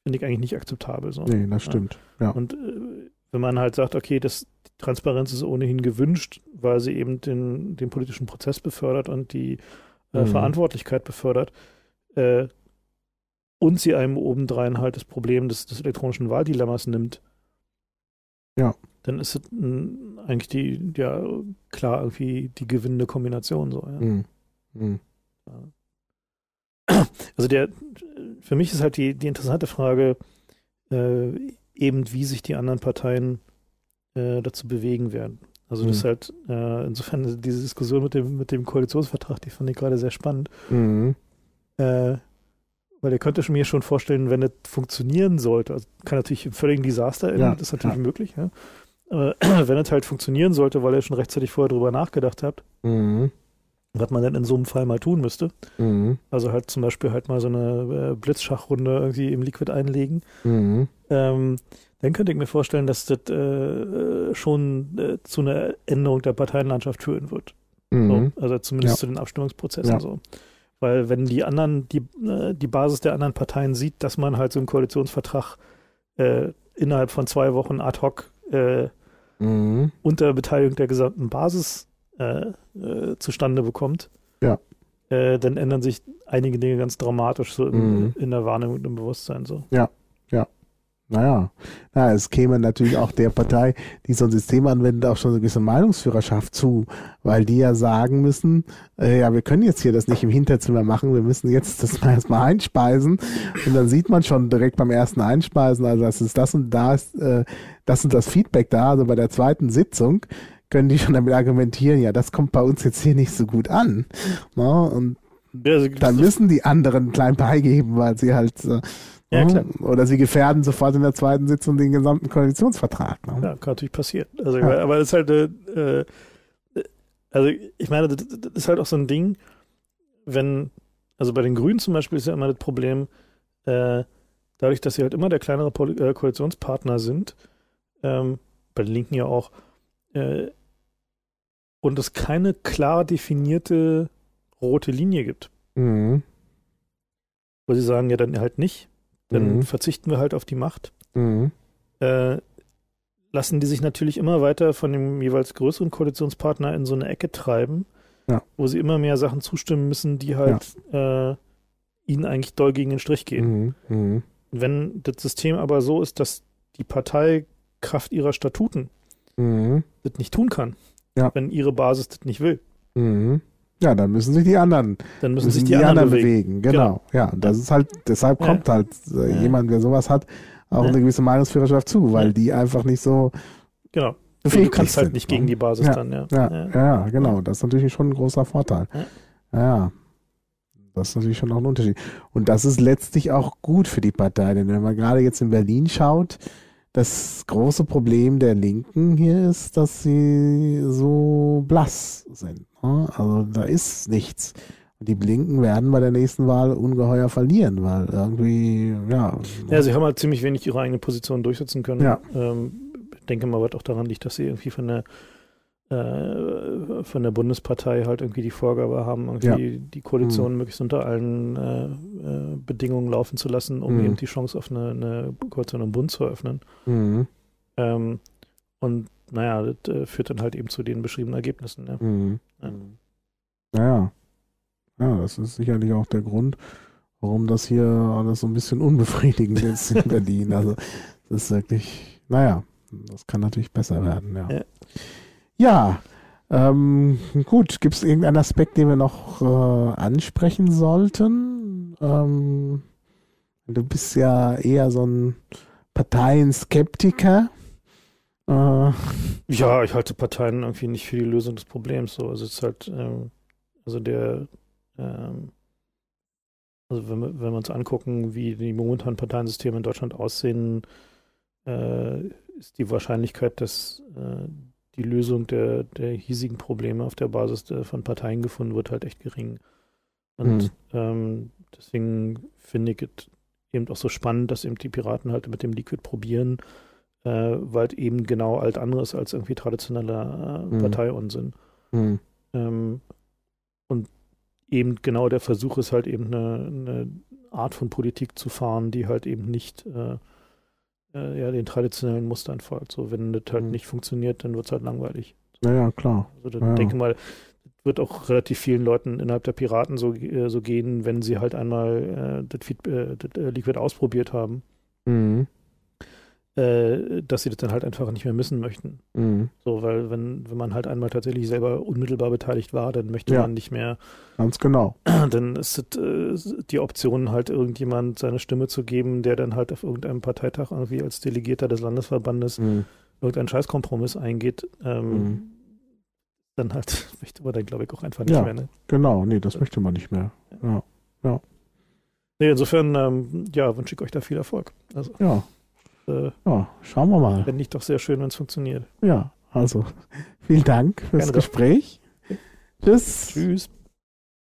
finde ich eigentlich nicht akzeptabel. So. nee, das stimmt. Ja. Und äh, wenn man halt sagt, okay, das Transparenz ist ohnehin gewünscht, weil sie eben den, den politischen Prozess befördert und die äh, Mhm. Verantwortlichkeit befördert, äh, und sie einem obendrein halt das Problem des, des elektronischen Wahldilemmas nimmt, Ja. Dann ist es eigentlich die, ja, klar, irgendwie die gewinnende Kombination so. Ja. Mhm. Mhm. Also der, für mich ist halt die, die interessante Frage, äh, eben wie sich die anderen Parteien äh, dazu bewegen werden. Also das ist Mhm. halt, äh, insofern diese Diskussion mit dem, mit dem Koalitionsvertrag, die fand ich gerade sehr spannend. Mhm. Äh, weil ihr könnt euch mir schon vorstellen, wenn es funktionieren sollte, also kann natürlich im völligen Desaster enden, Ja, das ist natürlich ja. möglich, ja. Aber [CLEARS THROAT] wenn es halt funktionieren sollte, weil ihr schon rechtzeitig vorher drüber nachgedacht habt, Mhm. was man denn in so einem Fall mal tun müsste, Mhm. also halt zum Beispiel halt mal so eine äh, Blitzschachrunde irgendwie im Liquid einlegen, Mhm. ähm, dann könnte ich mir vorstellen, dass das äh, äh, schon äh, zu einer Änderung der Parteienlandschaft führen wird. Mhm. So, also zumindest Ja. zu den Abstimmungsprozessen Ja. so. Weil wenn die anderen, die, äh, die Basis der anderen Parteien sieht, dass man halt so einen Koalitionsvertrag äh, innerhalb von zwei Wochen ad hoc äh, Mhm. unter Beteiligung der gesamten Basis äh, äh, zustande bekommt, Ja. äh, dann ändern sich einige Dinge ganz dramatisch so im, Mhm. in der Wahrnehmung und im Bewusstsein so. Naja, na, es käme natürlich auch der Partei, die so ein System anwendet, auch schon eine gewisse Meinungsführerschaft zu, weil die ja sagen müssen, äh, ja, wir können jetzt hier das nicht im Hinterzimmer machen, wir müssen jetzt das mal erstmal einspeisen und dann sieht man schon direkt beim ersten Einspeisen, also das ist das und da ist äh, das und das Feedback da, also bei der zweiten Sitzung können die schon damit argumentieren, ja, das kommt bei uns jetzt hier nicht so gut an. Ne? Und Ja, also, dann müssen die anderen klein beigeben, weil sie halt äh, Ja, klar. oder sie gefährden sofort in der zweiten Sitzung den gesamten Koalitionsvertrag. Ne? Ja, kann natürlich passieren. Also, Ja. aber es ist halt, äh, äh, also ich meine, das, das ist halt auch so ein Ding, wenn, also bei den Grünen zum Beispiel ist ja immer das Problem, äh, dadurch, dass sie halt immer der kleinere Poli äh, Koalitionspartner sind, ähm, bei den Linken ja auch, äh, und es keine klar definierte rote Linie gibt, Mhm. wo sie sagen, ja, dann halt nicht, dann Mhm. verzichten wir halt auf die Macht. Mhm. äh, lassen die sich natürlich immer weiter von dem jeweils größeren Koalitionspartner in so eine Ecke treiben, Ja. wo sie immer mehr Sachen zustimmen müssen, die halt äh, ihnen eigentlich doll gegen den Strich gehen. Mhm. Mhm. Wenn das System aber so ist, dass die Partei Kraft ihrer Statuten Mhm. das nicht tun kann, Ja. wenn ihre Basis das nicht will, Mhm. Ja, dann müssen sich die anderen, dann müssen müssen sich die, anderen bewegen. Genau. Ja, und das ist halt, deshalb Ja. kommt halt äh, Ja. jemand, der sowas hat, auch Ja. eine gewisse Meinungsführerschaft zu, weil Ja. die einfach nicht so Genau. Du kannst halt sind, nicht ne? gegen die Basis Ja. dann, ja. Ja, ja, ja, genau. Das ist natürlich schon ein großer Vorteil. Ja. Ja. Das ist natürlich schon auch ein Unterschied. Und das ist letztlich auch gut für die Partei, denn wenn man gerade jetzt in Berlin schaut, das große Problem der Linken hier ist, dass sie so blass sind. Also da ist nichts. Und die Linken werden bei der nächsten Wahl ungeheuer verlieren, weil irgendwie, ja. Ja, sie haben halt ziemlich wenig ihre eigene Position durchsetzen können. Ja. Ähm, ich denke mal, was auch daran liegt, dass sie irgendwie von der äh, von der Bundespartei halt irgendwie die Vorgabe haben, irgendwie die Koalition möglichst unter allen äh, äh, Bedingungen laufen zu lassen, um Mhm. eben die Chance auf eine, eine Koalition im Bund zu eröffnen. Mhm. Ähm, und naja, das äh, führt dann halt eben zu den beschriebenen Ergebnissen. Ja. Mhm. Ja. Ja. Ja, das ist sicherlich auch der Grund, warum das hier alles so ein bisschen unbefriedigend [LAUGHS] ist in Berlin. Also, das ist wirklich, naja, das kann natürlich besser werden, ja. Ja. Ja, ähm, gut, gibt es irgendeinen Aspekt, den wir noch äh, ansprechen sollten? Ähm, du bist ja eher so ein Parteienskeptiker. Äh, Ja, ich halte Parteien irgendwie nicht für die Lösung des Problems. So. Also es ist halt, ähm, Also der, ähm, also wenn wir, wenn wir uns angucken, wie die momentanen Parteiensysteme in Deutschland aussehen, äh, ist die Wahrscheinlichkeit, dass äh, die Lösung der, der hiesigen Probleme auf der Basis der, von Parteien gefunden wird, halt echt gering. Und mhm. ähm, deswegen finde ich es eben auch so spannend, dass eben die Piraten halt mit dem Liquid probieren, äh, weil eben genau alt anderes als irgendwie traditioneller äh, mhm. Parteiunsinn. Mhm. Ähm, und eben genau der Versuch ist halt eben eine, eine, Art von Politik zu fahren, die halt eben nicht äh, äh, ja, den traditionellen Mustern folgt. So, wenn das halt mhm. nicht funktioniert, dann wird es halt langweilig. Ja, ja, klar. Also dann ja, denke mal, wird auch relativ vielen Leuten innerhalb der Piraten so, äh, so gehen, wenn sie halt einmal äh, das, Feed, äh, das Liquid ausprobiert haben. Mhm. Äh, dass sie das dann halt einfach nicht mehr missen möchten. Mhm. So, weil wenn, wenn man halt einmal tatsächlich selber unmittelbar beteiligt war, dann möchte ja. man nicht mehr. Ganz genau. [CLEARS THROAT] Dann ist es äh, die Option, halt irgendjemand seine Stimme zu geben, der dann halt auf irgendeinem Parteitag irgendwie als Delegierter des Landesverbandes mhm. irgendeinen Scheißkompromiss eingeht. Ähm, mhm. Dann halt [LAUGHS] möchte man dann, glaube ich, auch einfach nicht ja, mehr. Ne? Genau, nee, das möchte man nicht mehr. Ja. ja. Nee, insofern, ähm, ja, wünsche ich euch da viel Erfolg. Also. Ja. Äh, ja, schauen wir mal. Fände ich doch sehr schön, wenn es funktioniert. Ja, also [LAUGHS] vielen Dank fürs Gespräch. Tschüss. Tschüss.